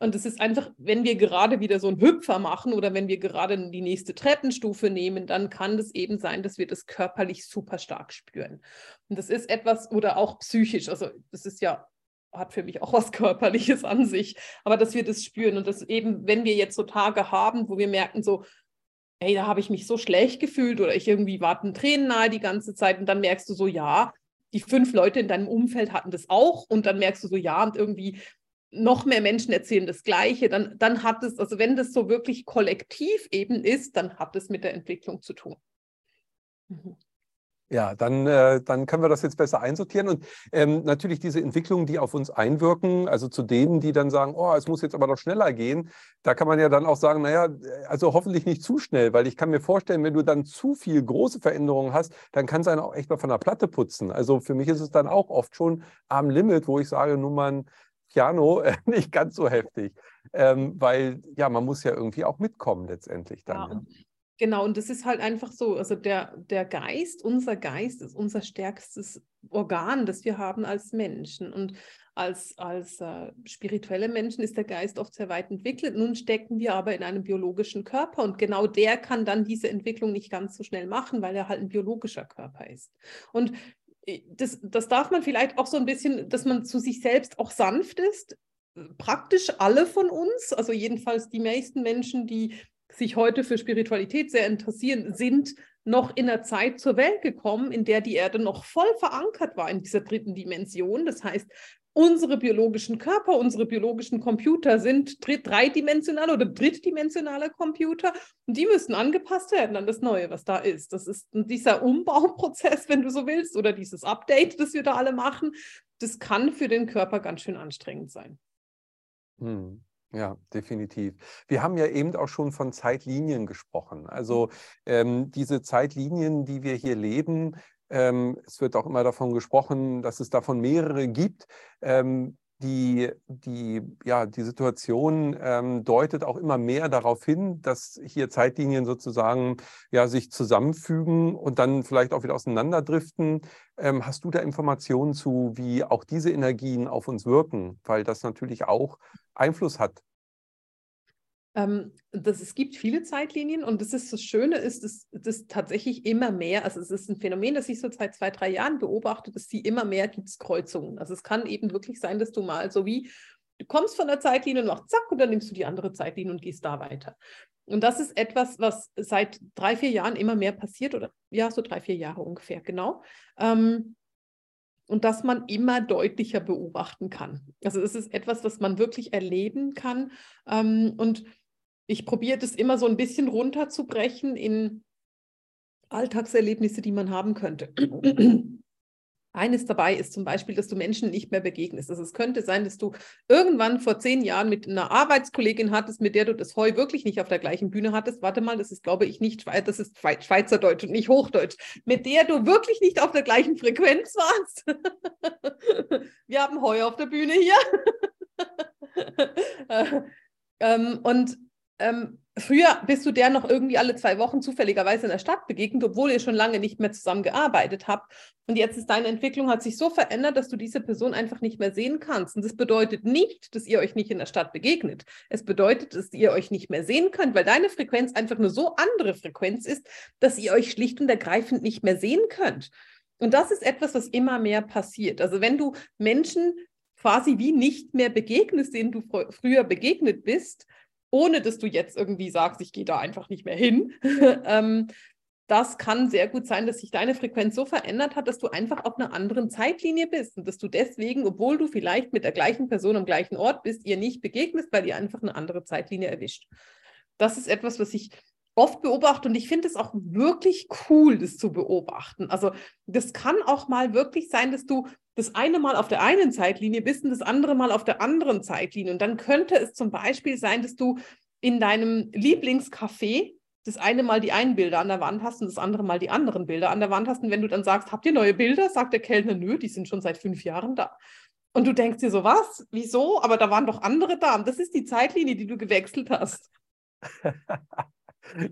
Und es ist einfach, wenn wir gerade wieder so einen Hüpfer machen oder wenn wir gerade die nächste Treppenstufe nehmen, dann kann das eben sein, dass wir das körperlich super stark spüren. Und das ist etwas, oder auch psychisch, also das ist ja hat für mich auch was Körperliches an sich. Aber dass wir das spüren und dass eben, wenn wir jetzt so Tage haben, wo wir merken, so, ey, da habe ich mich so schlecht gefühlt oder ich irgendwie warten Tränen nahe die ganze Zeit und dann merkst du so, ja, die fünf Leute in deinem Umfeld hatten das auch und dann merkst du so, ja, und irgendwie noch mehr Menschen erzählen das Gleiche, dann, dann hat es, also wenn das so wirklich kollektiv eben ist, dann hat es mit der Entwicklung zu tun. Mhm. Ja, dann, äh, dann können wir das jetzt besser einsortieren. Und ähm, natürlich diese Entwicklungen, die auf uns einwirken, also zu denen, die dann sagen, oh, es muss jetzt aber noch schneller gehen, da kann man ja dann auch sagen, naja, also hoffentlich nicht zu schnell, weil ich kann mir vorstellen, wenn du dann zu viel große Veränderungen hast, dann kann es einen auch echt mal von der Platte putzen. Also für mich ist es dann auch oft schon am Limit, wo ich sage, nun mal ein Piano, äh, nicht ganz so heftig. Ähm, weil ja, man muss ja irgendwie auch mitkommen letztendlich dann. Ja, ja. Genau, und das ist halt einfach so, also der, der Geist, unser Geist ist unser stärkstes Organ, das wir haben als Menschen. Und als, als äh, spirituelle Menschen ist der Geist oft sehr weit entwickelt. Nun stecken wir aber in einem biologischen Körper und genau der kann dann diese Entwicklung nicht ganz so schnell machen, weil er halt ein biologischer Körper ist. Und das, das darf man vielleicht auch so ein bisschen, dass man zu sich selbst auch sanft ist praktisch alle von uns, also jedenfalls die meisten Menschen, die sich heute für Spiritualität sehr interessieren, sind noch in einer Zeit zur Welt gekommen, in der die Erde noch voll verankert war in dieser dritten Dimension. Das heißt, unsere biologischen Körper, unsere biologischen Computer sind dreidimensionale oder drittdimensionale Computer und die müssen angepasst werden an das Neue, was da ist. Das ist dieser Umbauprozess, wenn du so willst, oder dieses Update, das wir da alle machen. Das kann für den Körper ganz schön anstrengend sein. Hm. Ja, definitiv. Wir haben ja eben auch schon von Zeitlinien gesprochen. Also ähm, diese Zeitlinien, die wir hier leben, ähm, es wird auch immer davon gesprochen, dass es davon mehrere gibt. Ähm, die, die, ja, die Situation ähm, deutet auch immer mehr darauf hin, dass hier Zeitlinien sozusagen ja, sich zusammenfügen und dann vielleicht auch wieder auseinanderdriften. Ähm, hast du da Informationen zu, wie auch diese Energien auf uns wirken? Weil das natürlich auch Einfluss hat ähm, dass es gibt viele Zeitlinien und das ist das Schöne ist, dass das tatsächlich immer mehr, also es ist ein Phänomen, das ich so seit zwei, drei Jahren beobachte, dass sie immer mehr gibt es Kreuzungen. Also es kann eben wirklich sein, dass du mal so wie, du kommst von der Zeitlinie und machst zack und dann nimmst du die andere Zeitlinie und gehst da weiter. Und das ist etwas, was seit drei, vier Jahren immer mehr passiert oder ja, so drei, vier Jahre ungefähr, genau. Ähm, und dass man immer deutlicher beobachten kann. Also es ist etwas, was man wirklich erleben kann. Ähm, und ich probiere das immer so ein bisschen runterzubrechen in Alltagserlebnisse, die man haben könnte. Eines dabei ist zum Beispiel, dass du Menschen nicht mehr begegnest. Also es könnte sein, dass du irgendwann vor zehn Jahren mit einer Arbeitskollegin hattest, mit der du das Heu wirklich nicht auf der gleichen Bühne hattest. Warte mal, das ist, glaube ich, nicht das ist Schweizerdeutsch und nicht Hochdeutsch, mit der du wirklich nicht auf der gleichen Frequenz warst. Wir haben Heu auf der Bühne hier. ähm, und ähm, früher bist du der noch irgendwie alle zwei Wochen zufälligerweise in der Stadt begegnet, obwohl ihr schon lange nicht mehr zusammen gearbeitet habt. Und jetzt ist deine Entwicklung hat sich so verändert, dass du diese Person einfach nicht mehr sehen kannst. Und das bedeutet nicht, dass ihr euch nicht in der Stadt begegnet. Es bedeutet, dass ihr euch nicht mehr sehen könnt, weil deine Frequenz einfach eine so andere Frequenz ist, dass ihr euch schlicht und ergreifend nicht mehr sehen könnt. Und das ist etwas, was immer mehr passiert. Also wenn du Menschen quasi wie nicht mehr begegnest, denen du fr früher begegnet bist, ohne dass du jetzt irgendwie sagst, ich gehe da einfach nicht mehr hin. ähm, das kann sehr gut sein, dass sich deine Frequenz so verändert hat, dass du einfach auf einer anderen Zeitlinie bist und dass du deswegen, obwohl du vielleicht mit der gleichen Person am gleichen Ort bist, ihr nicht begegnest, weil ihr einfach eine andere Zeitlinie erwischt. Das ist etwas, was ich oft beobachte und ich finde es auch wirklich cool, das zu beobachten. Also das kann auch mal wirklich sein, dass du das eine Mal auf der einen Zeitlinie bist und das andere Mal auf der anderen Zeitlinie. Und dann könnte es zum Beispiel sein, dass du in deinem Lieblingscafé das eine Mal die einen Bilder an der Wand hast und das andere Mal die anderen Bilder an der Wand hast. Und wenn du dann sagst, habt ihr neue Bilder, sagt der Kellner, nö, die sind schon seit fünf Jahren da. Und du denkst dir so, was? Wieso? Aber da waren doch andere da. Und das ist die Zeitlinie, die du gewechselt hast.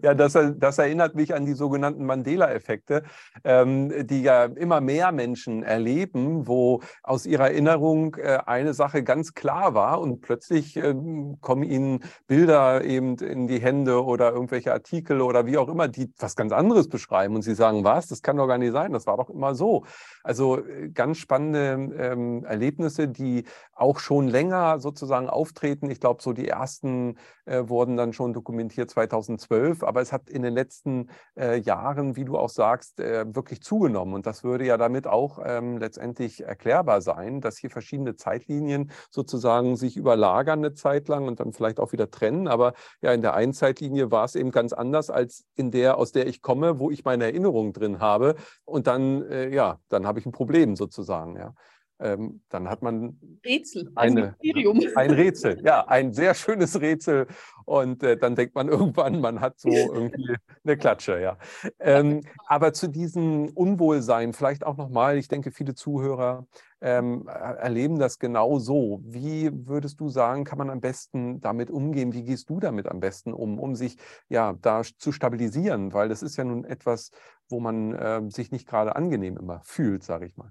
Ja, das, das, erinnert mich an die sogenannten Mandela-Effekte, ähm, die ja immer mehr Menschen erleben, wo aus ihrer Erinnerung äh, eine Sache ganz klar war und plötzlich äh, kommen ihnen Bilder eben in die Hände oder irgendwelche Artikel oder wie auch immer, die was ganz anderes beschreiben und sie sagen, was, das kann doch gar nicht sein, das war doch immer so. Also äh, ganz spannende ähm, Erlebnisse, die auch schon länger sozusagen auftreten. Ich glaube, so die ersten äh, wurden dann schon dokumentiert 2012, aber es hat in den letzten äh, Jahren, wie du auch sagst, äh, wirklich zugenommen. Und das würde ja damit auch ähm, letztendlich erklärbar sein, dass hier verschiedene Zeitlinien sozusagen sich überlagern eine Zeit lang und dann vielleicht auch wieder trennen. Aber ja, in der einen Zeitlinie war es eben ganz anders als in der, aus der ich komme, wo ich meine Erinnerungen drin habe. Und dann, äh, ja, dann habe ich ein Problem sozusagen. Ja ähm, dann hat man Rätsel, eine, ein Rätsel, ja, ein sehr schönes Rätsel. Und äh, dann denkt man irgendwann, man hat so irgendwie eine Klatsche, ja. Ähm, aber zu diesem Unwohlsein vielleicht auch nochmal, ich denke, viele Zuhörer ähm, erleben das genau so. Wie würdest du sagen, kann man am besten damit umgehen? Wie gehst du damit am besten um, um sich ja da zu stabilisieren? Weil das ist ja nun etwas, wo man äh, sich nicht gerade angenehm immer fühlt, sage ich mal.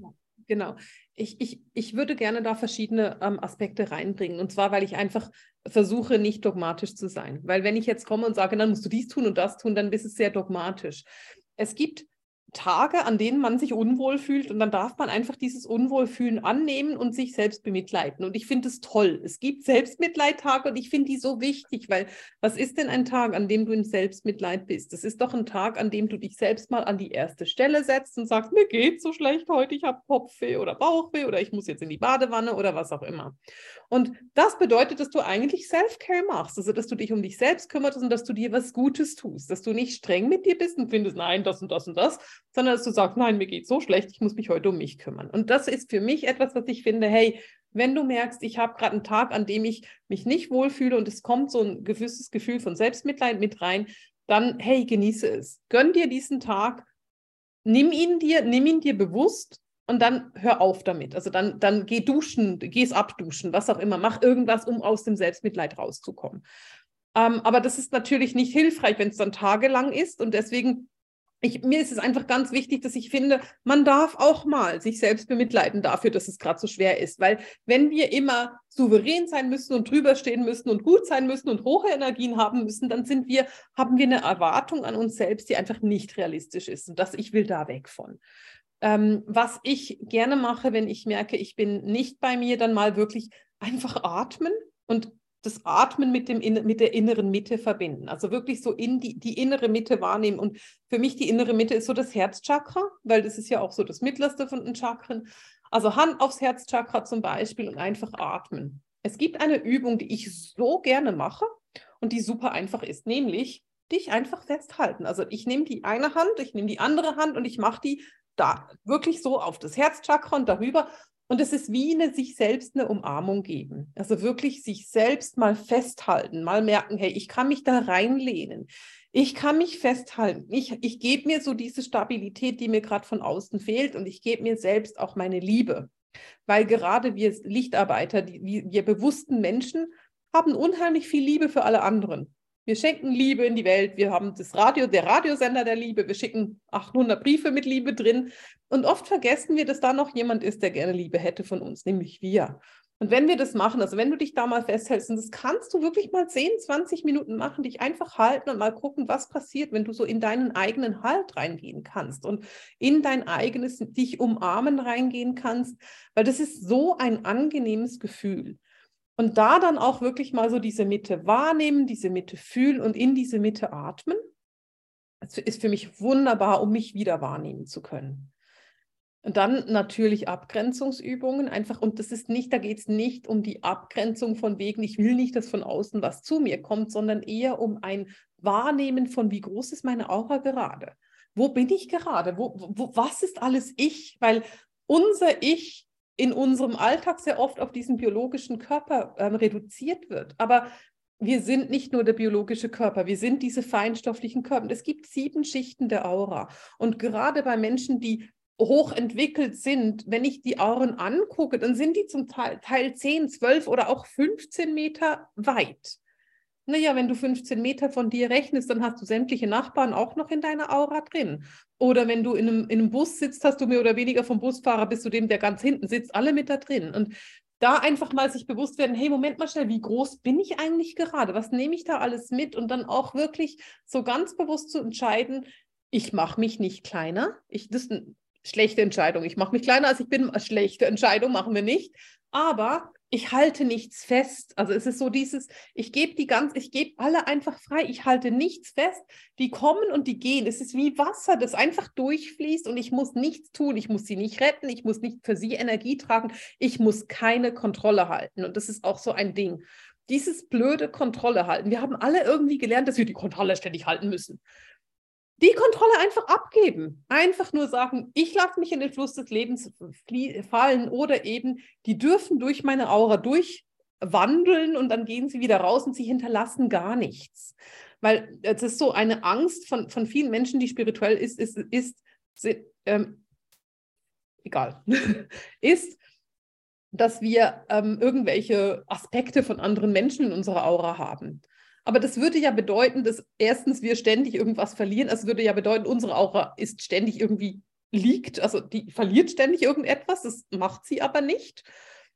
Genau. Ich, ich, ich würde gerne da verschiedene ähm, Aspekte reinbringen. Und zwar, weil ich einfach versuche, nicht dogmatisch zu sein. Weil wenn ich jetzt komme und sage, dann musst du dies tun und das tun, dann ist es sehr dogmatisch. Es gibt Tage, an denen man sich unwohl fühlt und dann darf man einfach dieses Unwohlfühlen annehmen und sich selbst bemitleiden. Und ich finde es toll. Es gibt Selbstmitleidtage und ich finde die so wichtig, weil was ist denn ein Tag, an dem du in Selbstmitleid bist? Das ist doch ein Tag, an dem du dich selbst mal an die erste Stelle setzt und sagst, mir geht so schlecht heute, ich habe Kopfweh oder Bauchweh oder ich muss jetzt in die Badewanne oder was auch immer. Und das bedeutet, dass du eigentlich Self-Care machst, also dass du dich um dich selbst kümmerst und dass du dir was Gutes tust, dass du nicht streng mit dir bist und findest, nein, das und das und das, sondern dass du sagst, nein, mir geht so schlecht, ich muss mich heute um mich kümmern. Und das ist für mich etwas, was ich finde, hey, wenn du merkst, ich habe gerade einen Tag, an dem ich mich nicht wohlfühle und es kommt so ein gewisses Gefühl von Selbstmitleid mit rein, dann hey, genieße es. Gönn dir diesen Tag, nimm ihn dir, nimm ihn dir bewusst und dann hör auf damit. Also dann, dann geh duschen, geh es abduschen, was auch immer, mach irgendwas, um aus dem Selbstmitleid rauszukommen. Ähm, aber das ist natürlich nicht hilfreich, wenn es dann tagelang ist. Und deswegen ich, mir ist es einfach ganz wichtig, dass ich finde, man darf auch mal sich selbst bemitleiden dafür, dass es gerade so schwer ist. Weil wenn wir immer souverän sein müssen und drüber stehen müssen und gut sein müssen und hohe Energien haben müssen, dann sind wir, haben wir eine Erwartung an uns selbst, die einfach nicht realistisch ist. Und das, ich will da weg von. Ähm, was ich gerne mache, wenn ich merke, ich bin nicht bei mir, dann mal wirklich einfach atmen und das Atmen mit, dem, mit der inneren Mitte verbinden. Also wirklich so in die, die innere Mitte wahrnehmen. Und für mich die innere Mitte ist so das Herzchakra, weil das ist ja auch so das mittlerste von den Chakren. Also Hand aufs Herzchakra zum Beispiel und einfach atmen. Es gibt eine Übung, die ich so gerne mache und die super einfach ist, nämlich dich einfach festhalten. Also ich nehme die eine Hand, ich nehme die andere Hand und ich mache die da wirklich so auf das Herzchakra und darüber und es ist wie eine sich selbst eine Umarmung geben. Also wirklich sich selbst mal festhalten, mal merken, hey, ich kann mich da reinlehnen. Ich kann mich festhalten. Ich, ich gebe mir so diese Stabilität, die mir gerade von außen fehlt und ich gebe mir selbst auch meine Liebe. Weil gerade wir Lichtarbeiter, die, wir bewussten Menschen, haben unheimlich viel Liebe für alle anderen. Wir schenken Liebe in die Welt. Wir haben das Radio, der Radiosender der Liebe. Wir schicken 800 Briefe mit Liebe drin. Und oft vergessen wir, dass da noch jemand ist, der gerne Liebe hätte von uns, nämlich wir. Und wenn wir das machen, also wenn du dich da mal festhältst, und das kannst du wirklich mal 10, 20 Minuten machen, dich einfach halten und mal gucken, was passiert, wenn du so in deinen eigenen Halt reingehen kannst und in dein eigenes dich umarmen reingehen kannst, weil das ist so ein angenehmes Gefühl. Und da dann auch wirklich mal so diese Mitte wahrnehmen, diese Mitte fühlen und in diese Mitte atmen. Das ist für mich wunderbar, um mich wieder wahrnehmen zu können. Und dann natürlich Abgrenzungsübungen einfach, und das ist nicht, da geht es nicht um die Abgrenzung von wegen, ich will nicht, dass von außen was zu mir kommt, sondern eher um ein Wahrnehmen von, wie groß ist meine Aura gerade? Wo bin ich gerade? Wo, wo, was ist alles ich? Weil unser Ich in unserem Alltag sehr oft auf diesen biologischen Körper ähm, reduziert wird. Aber wir sind nicht nur der biologische Körper, wir sind diese feinstofflichen Körper. Es gibt sieben Schichten der Aura. Und gerade bei Menschen, die hochentwickelt sind, wenn ich die Auren angucke, dann sind die zum Teil, Teil 10, 12 oder auch 15 Meter weit. Naja, wenn du 15 Meter von dir rechnest, dann hast du sämtliche Nachbarn auch noch in deiner Aura drin. Oder wenn du in einem, in einem Bus sitzt, hast du mehr oder weniger vom Busfahrer bis zu dem, der ganz hinten sitzt, alle mit da drin. Und da einfach mal sich bewusst werden, hey, Moment mal schnell, wie groß bin ich eigentlich gerade? Was nehme ich da alles mit? Und dann auch wirklich so ganz bewusst zu entscheiden, ich mache mich nicht kleiner. Ich, das ist eine schlechte Entscheidung. Ich mache mich kleiner, als ich bin. Schlechte Entscheidung machen wir nicht. Aber ich halte nichts fest. Also es ist so dieses, ich gebe die ganz, ich gebe alle einfach frei. Ich halte nichts fest. Die kommen und die gehen. Es ist wie Wasser, das einfach durchfließt und ich muss nichts tun. Ich muss sie nicht retten. Ich muss nicht für sie Energie tragen. Ich muss keine Kontrolle halten. Und das ist auch so ein Ding. Dieses blöde Kontrolle halten. Wir haben alle irgendwie gelernt, dass wir die Kontrolle ständig halten müssen die Kontrolle einfach abgeben. Einfach nur sagen, ich lasse mich in den Fluss des Lebens fallen oder eben, die dürfen durch meine Aura durchwandeln und dann gehen sie wieder raus und sie hinterlassen gar nichts. Weil es ist so eine Angst von, von vielen Menschen, die spirituell ist, ist, ist, ist ähm, egal, ist, dass wir ähm, irgendwelche Aspekte von anderen Menschen in unserer Aura haben. Aber das würde ja bedeuten, dass erstens wir ständig irgendwas verlieren. Es würde ja bedeuten, unsere Aura ist ständig irgendwie liegt, also die verliert ständig irgendetwas. Das macht sie aber nicht.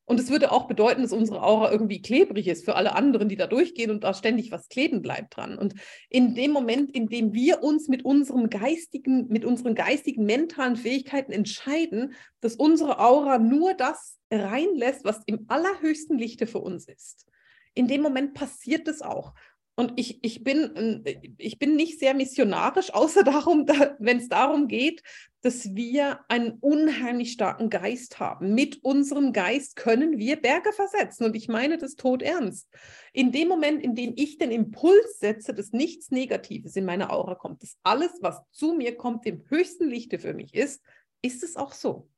Und es würde auch bedeuten, dass unsere Aura irgendwie klebrig ist für alle anderen, die da durchgehen und da ständig was kleben bleibt dran. Und in dem Moment, in dem wir uns mit unserem geistigen, mit unseren geistigen, mentalen Fähigkeiten entscheiden, dass unsere Aura nur das reinlässt, was im allerhöchsten Lichte für uns ist, in dem Moment passiert es auch. Und ich, ich, bin, ich bin nicht sehr missionarisch, außer darum, da, wenn es darum geht, dass wir einen unheimlich starken Geist haben. Mit unserem Geist können wir Berge versetzen. Und ich meine das tot ernst. In dem Moment, in dem ich den Impuls setze, dass nichts Negatives in meine Aura kommt, dass alles, was zu mir kommt, im höchsten Lichte für mich ist, ist es auch so.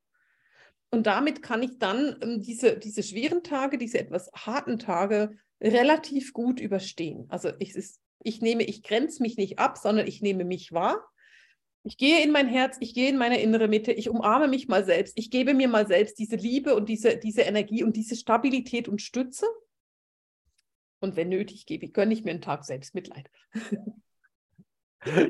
Und damit kann ich dann ähm, diese, diese schweren Tage, diese etwas harten Tage relativ gut überstehen. Also ich, ich nehme, ich grenze mich nicht ab, sondern ich nehme mich wahr. Ich gehe in mein Herz, ich gehe in meine innere Mitte, ich umarme mich mal selbst, ich gebe mir mal selbst diese Liebe und diese, diese Energie und diese Stabilität und Stütze. Und wenn nötig, gebe, gönne ich mir einen Tag Selbstmitleid.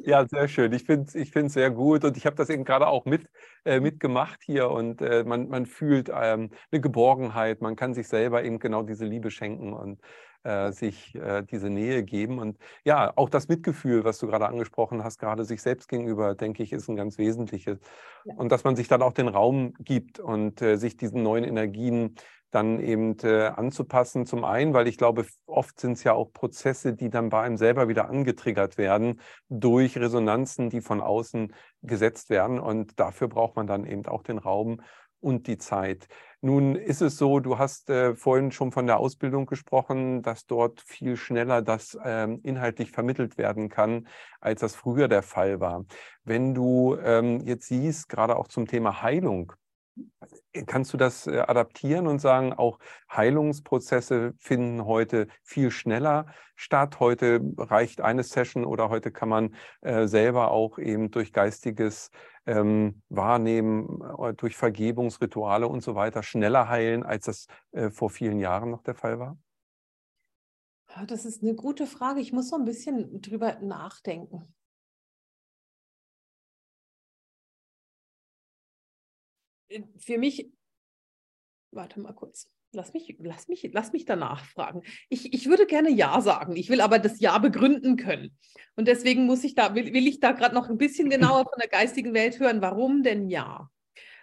Ja, sehr schön. Ich finde es ich sehr gut und ich habe das eben gerade auch mit, äh, mitgemacht hier und äh, man, man fühlt ähm, eine Geborgenheit, man kann sich selber eben genau diese Liebe schenken und äh, sich äh, diese Nähe geben. Und ja, auch das Mitgefühl, was du gerade angesprochen hast, gerade sich selbst gegenüber, denke ich, ist ein ganz wesentliches. Ja. Und dass man sich dann auch den Raum gibt und äh, sich diesen neuen Energien dann eben äh, anzupassen. Zum einen, weil ich glaube, oft sind es ja auch Prozesse, die dann bei einem selber wieder angetriggert werden durch Resonanzen, die von außen gesetzt werden. Und dafür braucht man dann eben auch den Raum und die Zeit. Nun ist es so, du hast äh, vorhin schon von der Ausbildung gesprochen, dass dort viel schneller das ähm, inhaltlich vermittelt werden kann, als das früher der Fall war. Wenn du ähm, jetzt siehst, gerade auch zum Thema Heilung, Kannst du das äh, adaptieren und sagen, auch Heilungsprozesse finden heute viel schneller statt? Heute reicht eine Session oder heute kann man äh, selber auch eben durch geistiges ähm, Wahrnehmen, äh, durch Vergebungsrituale und so weiter schneller heilen, als das äh, vor vielen Jahren noch der Fall war? Das ist eine gute Frage. Ich muss so ein bisschen drüber nachdenken. Für mich, warte mal kurz, lass mich, lass mich, lass mich danach fragen. Ich, ich würde gerne Ja sagen, ich will aber das Ja begründen können. Und deswegen muss ich da, will, will ich da gerade noch ein bisschen genauer von der geistigen Welt hören. Warum denn Ja?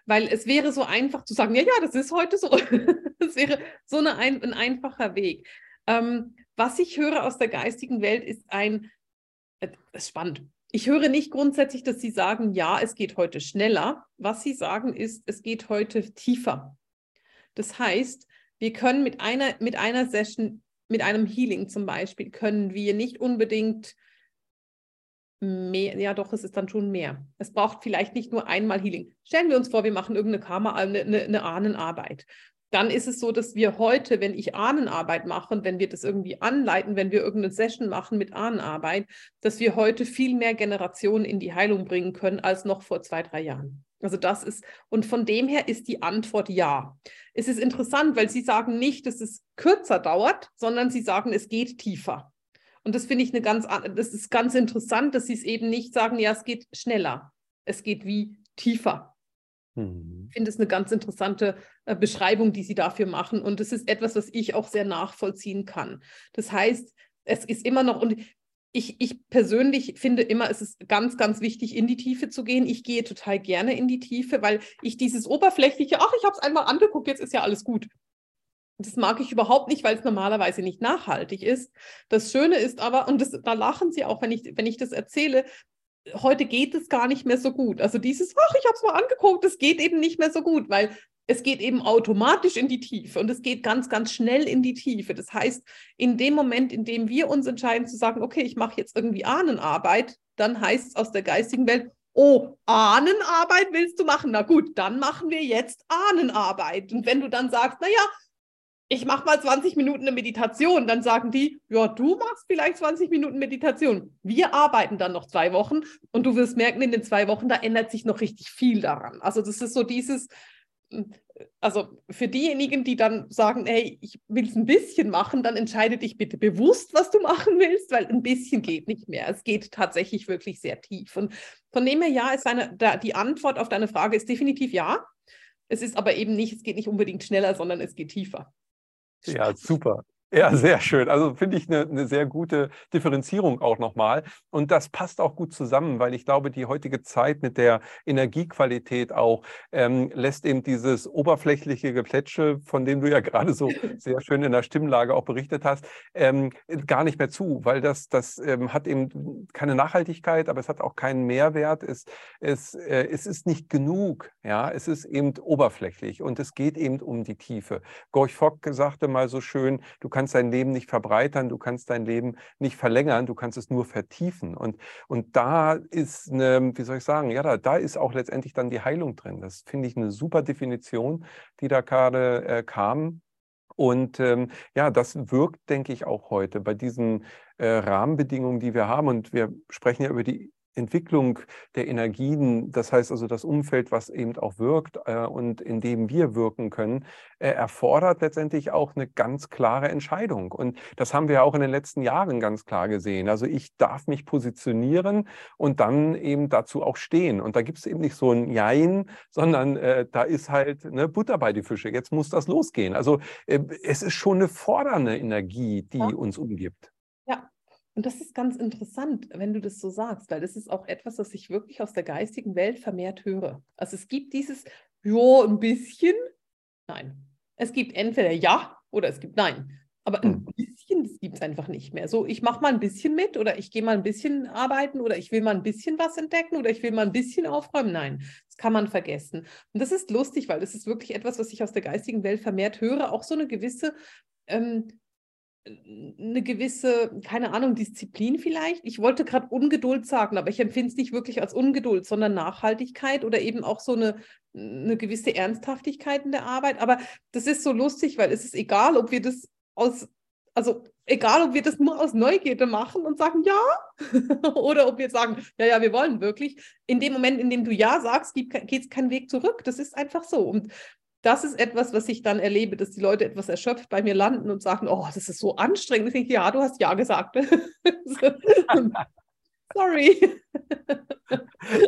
Weil es wäre so einfach zu sagen, ja, ja, das ist heute so. das wäre so eine, ein, ein einfacher Weg. Ähm, was ich höre aus der geistigen Welt ist ein, das äh, ist spannend, ich höre nicht grundsätzlich, dass Sie sagen, ja, es geht heute schneller. Was Sie sagen ist, es geht heute tiefer. Das heißt, wir können mit einer, mit einer Session, mit einem Healing zum Beispiel, können wir nicht unbedingt mehr, ja doch, es ist dann schon mehr. Es braucht vielleicht nicht nur einmal Healing. Stellen wir uns vor, wir machen irgendeine Karma, eine, eine, Ahnenarbeit dann ist es so, dass wir heute, wenn ich Ahnenarbeit mache, wenn wir das irgendwie anleiten, wenn wir irgendeine Session machen mit Ahnenarbeit, dass wir heute viel mehr Generationen in die Heilung bringen können als noch vor zwei, drei Jahren. Also das ist, und von dem her ist die Antwort ja. Es ist interessant, weil Sie sagen nicht, dass es kürzer dauert, sondern Sie sagen, es geht tiefer. Und das finde ich eine ganz, das ist ganz interessant, dass Sie es eben nicht sagen, ja, es geht schneller. Es geht wie tiefer. Mhm. Ich finde es eine ganz interessante äh, Beschreibung, die Sie dafür machen. Und es ist etwas, was ich auch sehr nachvollziehen kann. Das heißt, es ist immer noch, und ich, ich persönlich finde immer, es ist ganz, ganz wichtig, in die Tiefe zu gehen. Ich gehe total gerne in die Tiefe, weil ich dieses oberflächliche, ach, ich habe es einmal angeguckt, jetzt ist ja alles gut. Das mag ich überhaupt nicht, weil es normalerweise nicht nachhaltig ist. Das Schöne ist aber, und das, da lachen sie auch, wenn ich, wenn ich das erzähle, heute geht es gar nicht mehr so gut. Also dieses, ach, ich habe es mal angeguckt, es geht eben nicht mehr so gut, weil es geht eben automatisch in die Tiefe und es geht ganz, ganz schnell in die Tiefe. Das heißt, in dem Moment, in dem wir uns entscheiden zu sagen, okay, ich mache jetzt irgendwie Ahnenarbeit, dann heißt es aus der geistigen Welt, oh, Ahnenarbeit willst du machen? Na gut, dann machen wir jetzt Ahnenarbeit. Und wenn du dann sagst, naja, ich mache mal 20 Minuten eine Meditation, dann sagen die, ja, du machst vielleicht 20 Minuten Meditation. Wir arbeiten dann noch zwei Wochen und du wirst merken, in den zwei Wochen, da ändert sich noch richtig viel daran. Also das ist so dieses, also für diejenigen, die dann sagen, hey, ich will es ein bisschen machen, dann entscheide dich bitte bewusst, was du machen willst, weil ein bisschen geht nicht mehr. Es geht tatsächlich wirklich sehr tief. Und von dem her, ja, ist eine, da, die Antwort auf deine Frage ist definitiv ja. Es ist aber eben nicht, es geht nicht unbedingt schneller, sondern es geht tiefer. Ja, super. Ja, sehr schön. Also finde ich eine, eine, sehr gute Differenzierung auch nochmal. Und das passt auch gut zusammen, weil ich glaube, die heutige Zeit mit der Energiequalität auch ähm, lässt eben dieses oberflächliche Geplätsche, von dem du ja gerade so sehr schön in der Stimmlage auch berichtet hast, ähm, gar nicht mehr zu, weil das, das ähm, hat eben keine Nachhaltigkeit, aber es hat auch keinen Mehrwert. Es, es, äh, es ist nicht genug. Ja, es ist eben oberflächlich und es geht eben um die Tiefe. Gorch Fock sagte mal so schön, du kannst kannst dein Leben nicht verbreitern, du kannst dein Leben nicht verlängern, du kannst es nur vertiefen. Und, und da ist eine, wie soll ich sagen, ja, da, da ist auch letztendlich dann die Heilung drin. Das finde ich eine super Definition, die da gerade äh, kam. Und ähm, ja, das wirkt, denke ich, auch heute bei diesen äh, Rahmenbedingungen, die wir haben. Und wir sprechen ja über die Entwicklung der Energien, das heißt also das Umfeld, was eben auch wirkt äh, und in dem wir wirken können, äh, erfordert letztendlich auch eine ganz klare Entscheidung. Und das haben wir auch in den letzten Jahren ganz klar gesehen. Also ich darf mich positionieren und dann eben dazu auch stehen. Und da gibt es eben nicht so ein Jein, sondern äh, da ist halt ne, Butter bei die Fische. Jetzt muss das losgehen. Also äh, es ist schon eine fordernde Energie, die ja. uns umgibt. Ja, und das ist ganz interessant, wenn du das so sagst, weil das ist auch etwas, was ich wirklich aus der geistigen Welt vermehrt höre. Also es gibt dieses, ja, ein bisschen, nein. Es gibt entweder ja oder es gibt nein. Aber ein hm. bisschen, das gibt es einfach nicht mehr. So, ich mache mal ein bisschen mit oder ich gehe mal ein bisschen arbeiten oder ich will mal ein bisschen was entdecken oder ich will mal ein bisschen aufräumen. Nein, das kann man vergessen. Und das ist lustig, weil das ist wirklich etwas, was ich aus der geistigen Welt vermehrt höre. Auch so eine gewisse ähm, eine gewisse, keine Ahnung, Disziplin vielleicht. Ich wollte gerade Ungeduld sagen, aber ich empfinde es nicht wirklich als Ungeduld, sondern Nachhaltigkeit oder eben auch so eine, eine gewisse Ernsthaftigkeit in der Arbeit. Aber das ist so lustig, weil es ist egal, ob wir das aus, also egal, ob wir das nur aus Neugierde machen und sagen ja oder ob wir sagen, ja, ja, wir wollen wirklich. In dem Moment, in dem du ja sagst, geht es keinen Weg zurück. Das ist einfach so. Und das ist etwas, was ich dann erlebe, dass die Leute etwas erschöpft bei mir landen und sagen, oh, das ist so anstrengend. Ich denke, ja, du hast ja gesagt. Sorry.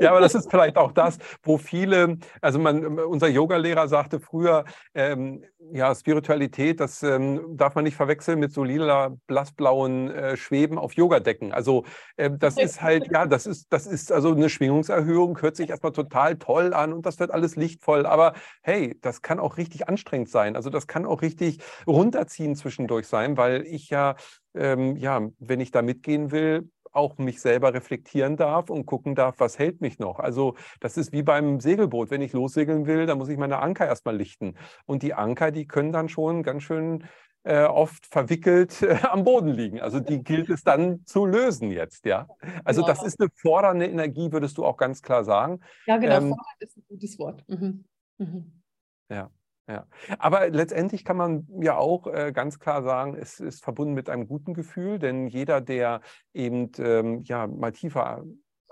Ja, aber das ist vielleicht auch das, wo viele, also man, unser Yogalehrer sagte früher, ähm, ja, Spiritualität, das ähm, darf man nicht verwechseln mit so lila, blassblauen äh, Schweben auf Yogadecken. Also äh, das ist halt, ja, das ist, das ist also eine Schwingungserhöhung, hört sich erstmal total toll an und das wird alles lichtvoll. Aber hey, das kann auch richtig anstrengend sein. Also das kann auch richtig runterziehen zwischendurch sein, weil ich ja, ähm, ja, wenn ich da mitgehen will, auch mich selber reflektieren darf und gucken darf, was hält mich noch. Also das ist wie beim Segelboot. Wenn ich lossegeln will, dann muss ich meine Anker erstmal lichten. Und die Anker, die können dann schon ganz schön äh, oft verwickelt äh, am Boden liegen. Also die gilt es dann zu lösen jetzt, ja. Also ja. das ist eine fordernde Energie, würdest du auch ganz klar sagen. Ja, genau, ähm, ist ein gutes Wort. Mhm. Mhm. Ja. Ja, aber letztendlich kann man ja auch äh, ganz klar sagen, es ist verbunden mit einem guten Gefühl, denn jeder, der eben ähm, ja mal tiefer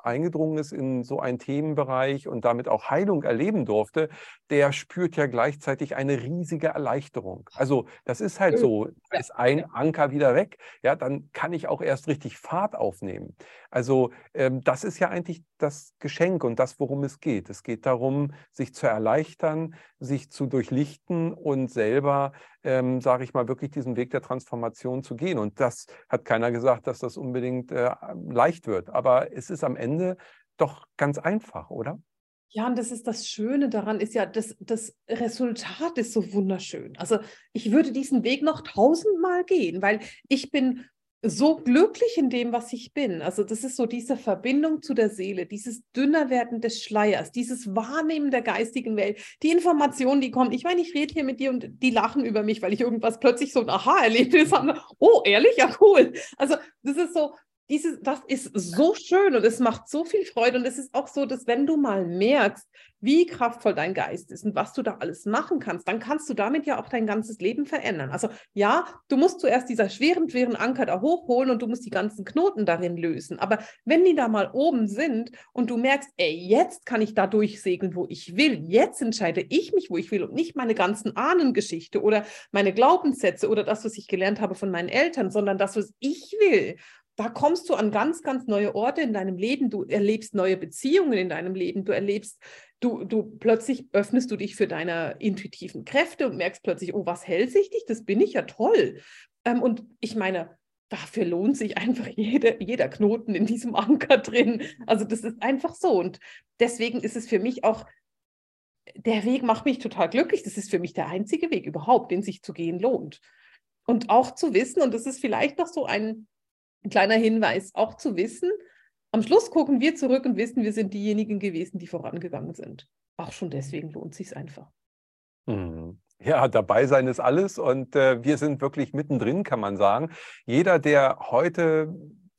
eingedrungen ist in so einen Themenbereich und damit auch Heilung erleben durfte, der spürt ja gleichzeitig eine riesige Erleichterung. Also das ist halt so, ist ein Anker wieder weg, ja, dann kann ich auch erst richtig Fahrt aufnehmen. Also ähm, das ist ja eigentlich das Geschenk und das, worum es geht. Es geht darum, sich zu erleichtern, sich zu durchlichten und selber, ähm, sage ich mal, wirklich diesen Weg der Transformation zu gehen. Und das hat keiner gesagt, dass das unbedingt äh, leicht wird. Aber es ist am Ende doch ganz einfach, oder? Ja, und das ist das Schöne daran, ist ja, das, das Resultat ist so wunderschön. Also ich würde diesen Weg noch tausendmal gehen, weil ich bin so glücklich in dem, was ich bin. Also das ist so diese Verbindung zu der Seele, dieses Dünnerwerden des Schleiers, dieses Wahrnehmen der geistigen Welt, die Informationen, die kommen. Ich meine, ich rede hier mit dir und die lachen über mich, weil ich irgendwas plötzlich so ein Aha-Erlebnis habe. Oh, ehrlich? Ja, cool. Also das ist so, dieses, das ist so schön und es macht so viel Freude. Und es ist auch so, dass wenn du mal merkst, wie kraftvoll dein Geist ist und was du da alles machen kannst, dann kannst du damit ja auch dein ganzes Leben verändern. Also ja, du musst zuerst dieser schweren, schweren Anker da hochholen und du musst die ganzen Knoten darin lösen. Aber wenn die da mal oben sind und du merkst, ey, jetzt kann ich da durchsegeln, wo ich will, jetzt entscheide ich mich, wo ich will und nicht meine ganzen Ahnengeschichte oder meine Glaubenssätze oder das, was ich gelernt habe von meinen Eltern, sondern das, was ich will da kommst du an ganz, ganz neue Orte in deinem Leben. Du erlebst neue Beziehungen in deinem Leben. Du erlebst, du, du plötzlich öffnest du dich für deine intuitiven Kräfte und merkst plötzlich, oh, was hält sich dich? Das bin ich ja toll. Ähm, und ich meine, dafür lohnt sich einfach jede, jeder Knoten in diesem Anker drin. Also das ist einfach so. Und deswegen ist es für mich auch, der Weg macht mich total glücklich. Das ist für mich der einzige Weg überhaupt, den sich zu gehen lohnt. Und auch zu wissen, und das ist vielleicht noch so ein, ein kleiner Hinweis, auch zu wissen, am Schluss gucken wir zurück und wissen, wir sind diejenigen gewesen, die vorangegangen sind. Auch schon deswegen lohnt es sich einfach. Mhm. Ja, dabei sein ist alles und äh, wir sind wirklich mittendrin, kann man sagen. Jeder, der heute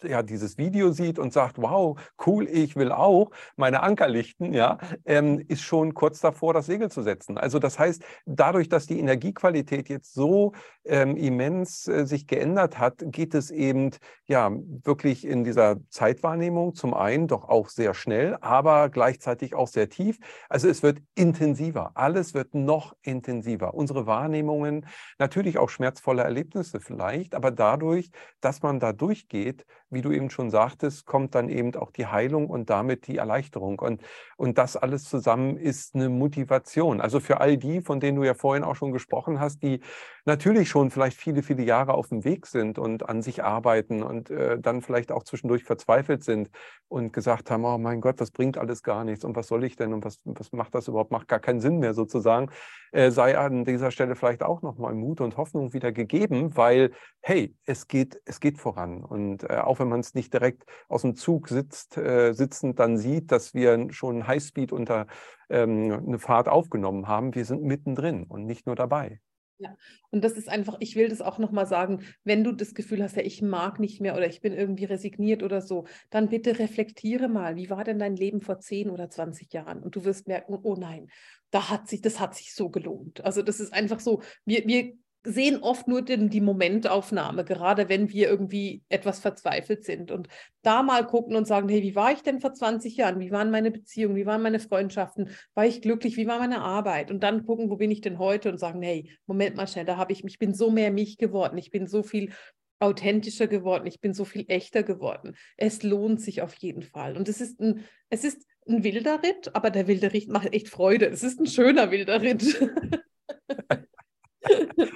ja dieses Video sieht und sagt, wow, cool, ich will auch meine Anker lichten, ja, ähm, ist schon kurz davor, das Segel zu setzen. Also das heißt, dadurch, dass die Energiequalität jetzt so ähm, immens äh, sich geändert hat, geht es eben ja wirklich in dieser Zeitwahrnehmung zum einen doch auch sehr schnell, aber gleichzeitig auch sehr tief. Also es wird intensiver. Alles wird noch intensiver. Unsere Wahrnehmungen, natürlich auch schmerzvolle Erlebnisse vielleicht, aber dadurch, dass man da durchgeht, wie du eben schon sagtest, kommt dann eben auch die Heilung und damit die Erleichterung. Und, und das alles zusammen ist eine Motivation. Also für all die, von denen du ja vorhin auch schon gesprochen hast, die natürlich schon vielleicht viele, viele Jahre auf dem Weg sind und an sich arbeiten und äh, dann vielleicht auch zwischendurch verzweifelt sind und gesagt haben, oh mein Gott, das bringt alles gar nichts. Und was soll ich denn? Und was, was macht das überhaupt, macht gar keinen Sinn mehr sozusagen, äh, sei an dieser Stelle vielleicht auch nochmal Mut und Hoffnung wieder gegeben, weil, hey, es geht, es geht voran. Und äh, auch wenn man es nicht direkt aus dem Zug sitzt, äh, sitzend dann sieht, dass wir schon Highspeed unter ähm, eine Fahrt aufgenommen haben, wir sind mittendrin und nicht nur dabei. Ja, und das ist einfach, ich will das auch nochmal sagen, wenn du das Gefühl hast, ja, ich mag nicht mehr oder ich bin irgendwie resigniert oder so, dann bitte reflektiere mal, wie war denn dein Leben vor 10 oder 20 Jahren? Und du wirst merken, oh nein, da hat sich, das hat sich so gelohnt. Also das ist einfach so, wir, wir sehen oft nur den, die Momentaufnahme, gerade wenn wir irgendwie etwas verzweifelt sind. Und da mal gucken und sagen, hey, wie war ich denn vor 20 Jahren? Wie waren meine Beziehungen? Wie waren meine Freundschaften? War ich glücklich? Wie war meine Arbeit? Und dann gucken, wo bin ich denn heute? Und sagen, hey, Moment mal schnell, da habe ich mich, ich bin so mehr mich geworden. Ich bin so viel authentischer geworden. Ich bin so viel echter geworden. Es lohnt sich auf jeden Fall. Und es ist ein, es ist ein wilder Ritt, aber der wilde Ritt macht echt Freude. Es ist ein schöner wilder Ritt.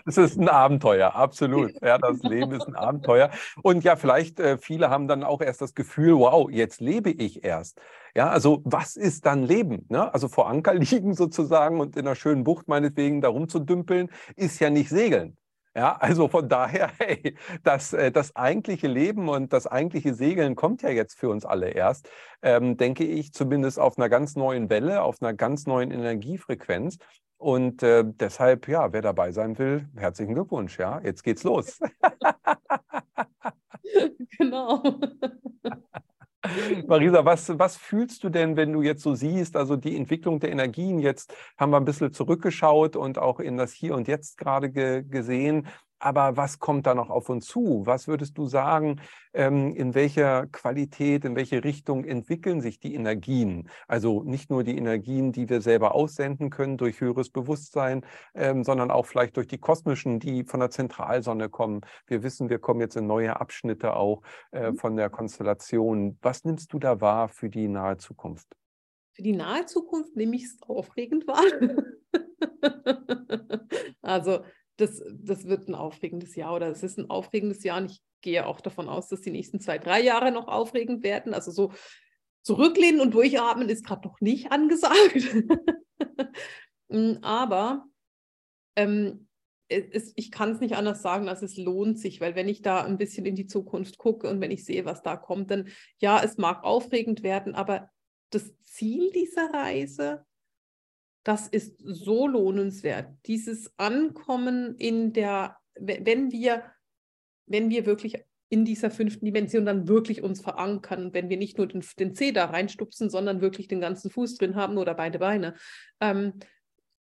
Es ist ein Abenteuer, absolut. Ja, das Leben ist ein Abenteuer. Und ja, vielleicht äh, viele haben dann auch erst das Gefühl, wow, jetzt lebe ich erst. Ja, also was ist dann Leben? Ne? Also vor Anker liegen sozusagen und in einer schönen Bucht meinetwegen da rumzudümpeln, ist ja nicht Segeln. Ja, also von daher, hey, das, äh, das eigentliche Leben und das eigentliche Segeln kommt ja jetzt für uns alle erst, ähm, denke ich, zumindest auf einer ganz neuen Welle, auf einer ganz neuen Energiefrequenz. Und äh, deshalb, ja, wer dabei sein will, herzlichen Glückwunsch, ja, jetzt geht's los. genau. Marisa, was, was fühlst du denn, wenn du jetzt so siehst, also die Entwicklung der Energien, jetzt haben wir ein bisschen zurückgeschaut und auch in das Hier und Jetzt gerade ge gesehen. Aber was kommt da noch auf uns zu? Was würdest du sagen, ähm, in welcher Qualität, in welche Richtung entwickeln sich die Energien? Also nicht nur die Energien, die wir selber aussenden können durch höheres Bewusstsein, ähm, sondern auch vielleicht durch die kosmischen, die von der Zentralsonne kommen. Wir wissen, wir kommen jetzt in neue Abschnitte auch äh, mhm. von der Konstellation. Was nimmst du da wahr für die nahe Zukunft? Für die nahe Zukunft nehme ich es aufregend wahr. also das, das wird ein aufregendes Jahr oder es ist ein aufregendes Jahr. Und ich gehe auch davon aus, dass die nächsten zwei, drei Jahre noch aufregend werden. Also so zurücklehnen und durchatmen ist gerade noch nicht angesagt. Mm, aber ähm, es, ich kann es nicht anders sagen, als es lohnt sich, weil wenn ich da ein bisschen in die Zukunft gucke und wenn ich sehe, was da kommt, dann ja, es mag aufregend werden, aber das Ziel dieser Reise das ist so lohnenswert. Dieses Ankommen in der, wenn wir, wenn wir wirklich in dieser fünften Dimension dann wirklich uns verankern, wenn wir nicht nur den, den Zeh da reinstupsen, sondern wirklich den ganzen Fuß drin haben oder beide Beine, ähm,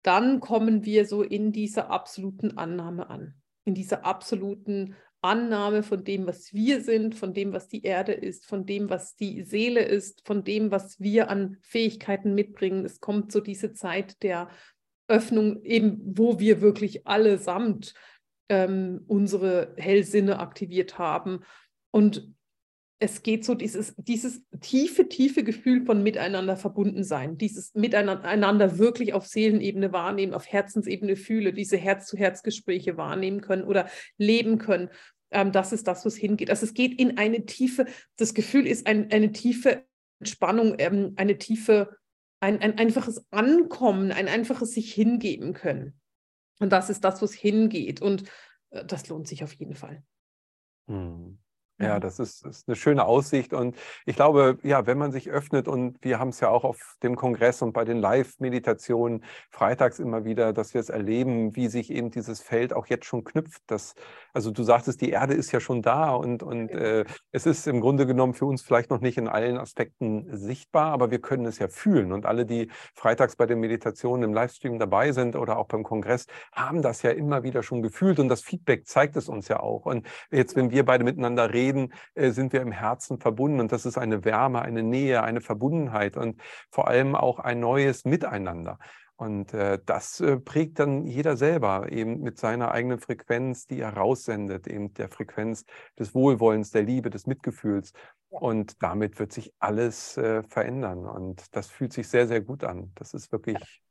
dann kommen wir so in dieser absoluten Annahme an, in dieser absoluten Annahme von dem, was wir sind, von dem, was die Erde ist, von dem, was die Seele ist, von dem, was wir an Fähigkeiten mitbringen. Es kommt so diese Zeit der Öffnung, eben wo wir wirklich allesamt ähm, unsere Hellsinne aktiviert haben. Und es geht so dieses, dieses tiefe, tiefe Gefühl von miteinander verbunden sein, dieses miteinander wirklich auf Seelenebene wahrnehmen, auf Herzensebene fühle, diese Herz-zu-Herz-Gespräche wahrnehmen können oder leben können ähm, das ist das, was hingeht. Also es geht in eine tiefe, das Gefühl ist ein, eine tiefe Entspannung, ähm, eine tiefe, ein, ein einfaches Ankommen, ein einfaches sich hingeben können. Und das ist das, was hingeht. Und äh, das lohnt sich auf jeden Fall. Hm. Ja, das ist, ist, eine schöne Aussicht. Und ich glaube, ja, wenn man sich öffnet, und wir haben es ja auch auf dem Kongress und bei den Live-Meditationen freitags immer wieder, dass wir es erleben, wie sich eben dieses Feld auch jetzt schon knüpft. Das, also du sagtest, die Erde ist ja schon da und, und äh, es ist im Grunde genommen für uns vielleicht noch nicht in allen Aspekten sichtbar, aber wir können es ja fühlen. Und alle, die freitags bei den Meditationen im Livestream dabei sind oder auch beim Kongress, haben das ja immer wieder schon gefühlt und das Feedback zeigt es uns ja auch. Und jetzt, wenn wir beide miteinander reden, reden, äh, sind wir im Herzen verbunden. Und das ist eine Wärme, eine Nähe, eine Verbundenheit und vor allem auch ein neues Miteinander. Und äh, das äh, prägt dann jeder selber eben mit seiner eigenen Frequenz, die er raussendet, eben der Frequenz des Wohlwollens, der Liebe, des Mitgefühls. Und damit wird sich alles äh, verändern. Und das fühlt sich sehr, sehr gut an. Das ist wirklich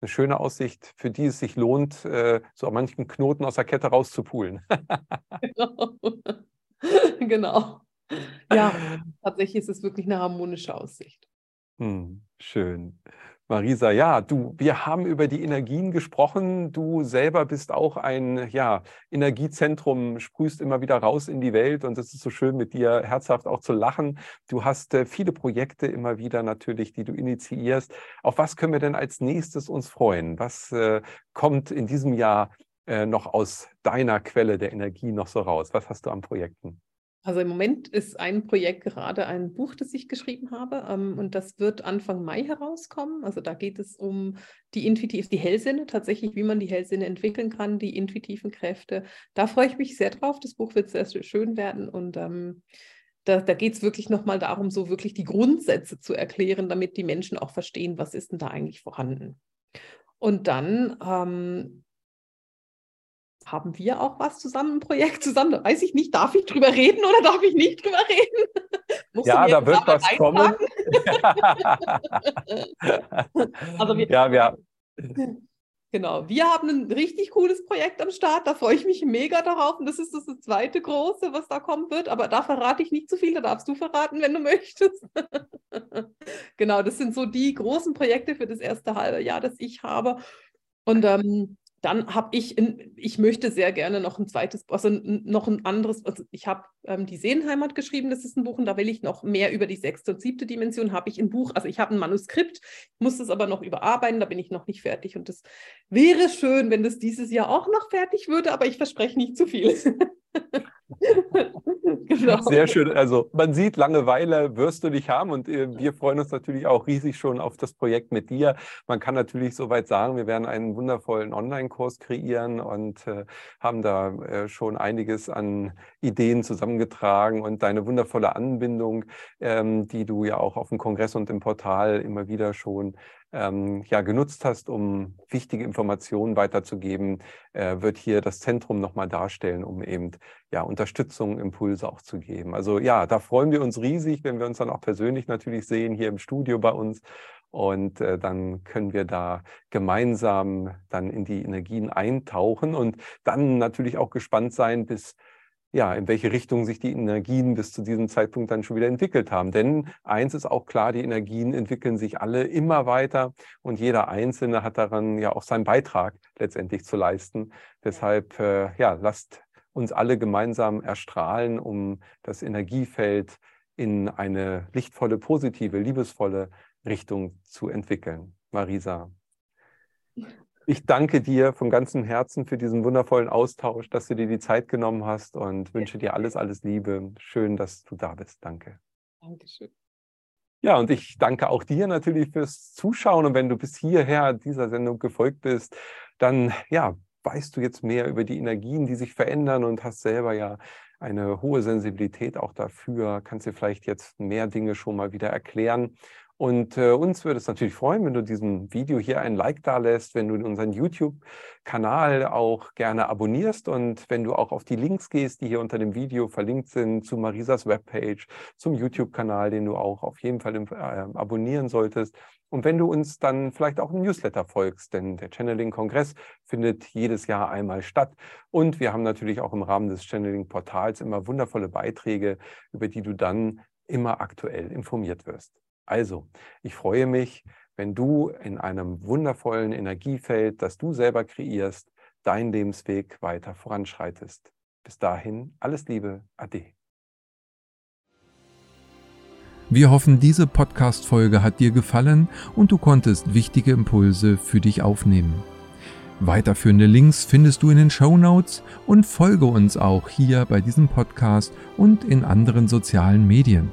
eine schöne Aussicht, für die es sich lohnt, äh, so manchen Knoten aus der Kette rauszupulen. genau. genau. Ja, tatsächlich ist es wirklich eine harmonische Aussicht. Hm, schön. Marisa, ja, du, wir haben über die Energien gesprochen. Du selber bist auch ein ja, Energiezentrum, sprühst immer wieder raus in die Welt und es ist so schön, mit dir herzhaft auch zu lachen. Du hast äh, viele Projekte immer wieder natürlich, die du initiierst. Auf was können wir denn als nächstes uns freuen? Was äh, kommt in diesem Jahr äh, noch aus deiner Quelle der Energie noch so raus? Was hast du an Projekten? Also im Moment ist ein Projekt gerade ein Buch, das ich geschrieben habe ähm, und das wird Anfang Mai herauskommen. Also da geht es um die intuitiv, die Hellsinne, tatsächlich, wie man die Hellsinne entwickeln kann, die intuitiven Kräfte. Da freue ich mich sehr drauf. Das Buch wird sehr schön werden und ähm, da, da geht es wirklich nochmal darum, so wirklich die Grundsätze zu erklären, damit die Menschen auch verstehen, was ist denn da eigentlich vorhanden. Und dann ähm, haben wir auch was zusammen, ein Projekt zusammen? Da weiß ich nicht, darf ich drüber reden oder darf ich nicht drüber reden? ja, da wird was kommen. also wir, ja, wir, Genau, wir haben ein richtig cooles Projekt am Start, da freue ich mich mega darauf. Und das ist das zweite große, was da kommen wird, aber da verrate ich nicht zu viel, da darfst du verraten, wenn du möchtest. genau, das sind so die großen Projekte für das erste halbe Jahr, das ich habe. Und ähm, dann habe ich, in, ich möchte sehr gerne noch ein zweites, also noch ein anderes, also ich habe ähm, die Seelenheimat geschrieben, das ist ein Buch und da will ich noch mehr über die sechste und siebte Dimension, habe ich ein Buch, also ich habe ein Manuskript, muss es aber noch überarbeiten, da bin ich noch nicht fertig und das wäre schön, wenn das dieses Jahr auch noch fertig würde, aber ich verspreche nicht zu viel. genau. Sehr schön. Also man sieht, Langeweile wirst du nicht haben und äh, wir freuen uns natürlich auch riesig schon auf das Projekt mit dir. Man kann natürlich soweit sagen, wir werden einen wundervollen Online-Kurs kreieren und äh, haben da äh, schon einiges an Ideen zusammengetragen und deine wundervolle Anbindung, ähm, die du ja auch auf dem Kongress und im Portal immer wieder schon ähm, ja, genutzt hast, um wichtige Informationen weiterzugeben, äh, wird hier das Zentrum nochmal darstellen, um eben ja, Unterstützung, Impulse auch zu geben. Also ja, da freuen wir uns riesig, wenn wir uns dann auch persönlich natürlich sehen, hier im Studio bei uns. Und äh, dann können wir da gemeinsam dann in die Energien eintauchen und dann natürlich auch gespannt sein, bis ja, in welche Richtung sich die Energien bis zu diesem Zeitpunkt dann schon wieder entwickelt haben. Denn eins ist auch klar, die Energien entwickeln sich alle immer weiter und jeder Einzelne hat daran ja auch seinen Beitrag letztendlich zu leisten. Deshalb, äh, ja, lasst uns alle gemeinsam erstrahlen, um das Energiefeld in eine lichtvolle, positive, liebesvolle Richtung zu entwickeln. Marisa. Ich danke dir von ganzem Herzen für diesen wundervollen Austausch, dass du dir die Zeit genommen hast und wünsche dir alles, alles Liebe. Schön, dass du da bist. Danke. Dankeschön. Ja, und ich danke auch dir natürlich fürs Zuschauen. Und wenn du bis hierher dieser Sendung gefolgt bist, dann ja, weißt du jetzt mehr über die Energien, die sich verändern und hast selber ja eine hohe Sensibilität auch dafür, kannst dir vielleicht jetzt mehr Dinge schon mal wieder erklären. Und äh, uns würde es natürlich freuen, wenn du diesem Video hier ein Like da lässt, wenn du unseren YouTube-Kanal auch gerne abonnierst und wenn du auch auf die Links gehst, die hier unter dem Video verlinkt sind, zu Marisas Webpage, zum YouTube-Kanal, den du auch auf jeden Fall äh, abonnieren solltest. Und wenn du uns dann vielleicht auch im Newsletter folgst, denn der Channeling-Kongress findet jedes Jahr einmal statt. Und wir haben natürlich auch im Rahmen des Channeling-Portals immer wundervolle Beiträge, über die du dann immer aktuell informiert wirst. Also, ich freue mich, wenn du in einem wundervollen Energiefeld, das du selber kreierst, deinen Lebensweg weiter voranschreitest. Bis dahin, alles Liebe, Ade. Wir hoffen, diese Podcast-Folge hat dir gefallen und du konntest wichtige Impulse für dich aufnehmen. Weiterführende Links findest du in den Show Notes und folge uns auch hier bei diesem Podcast und in anderen sozialen Medien.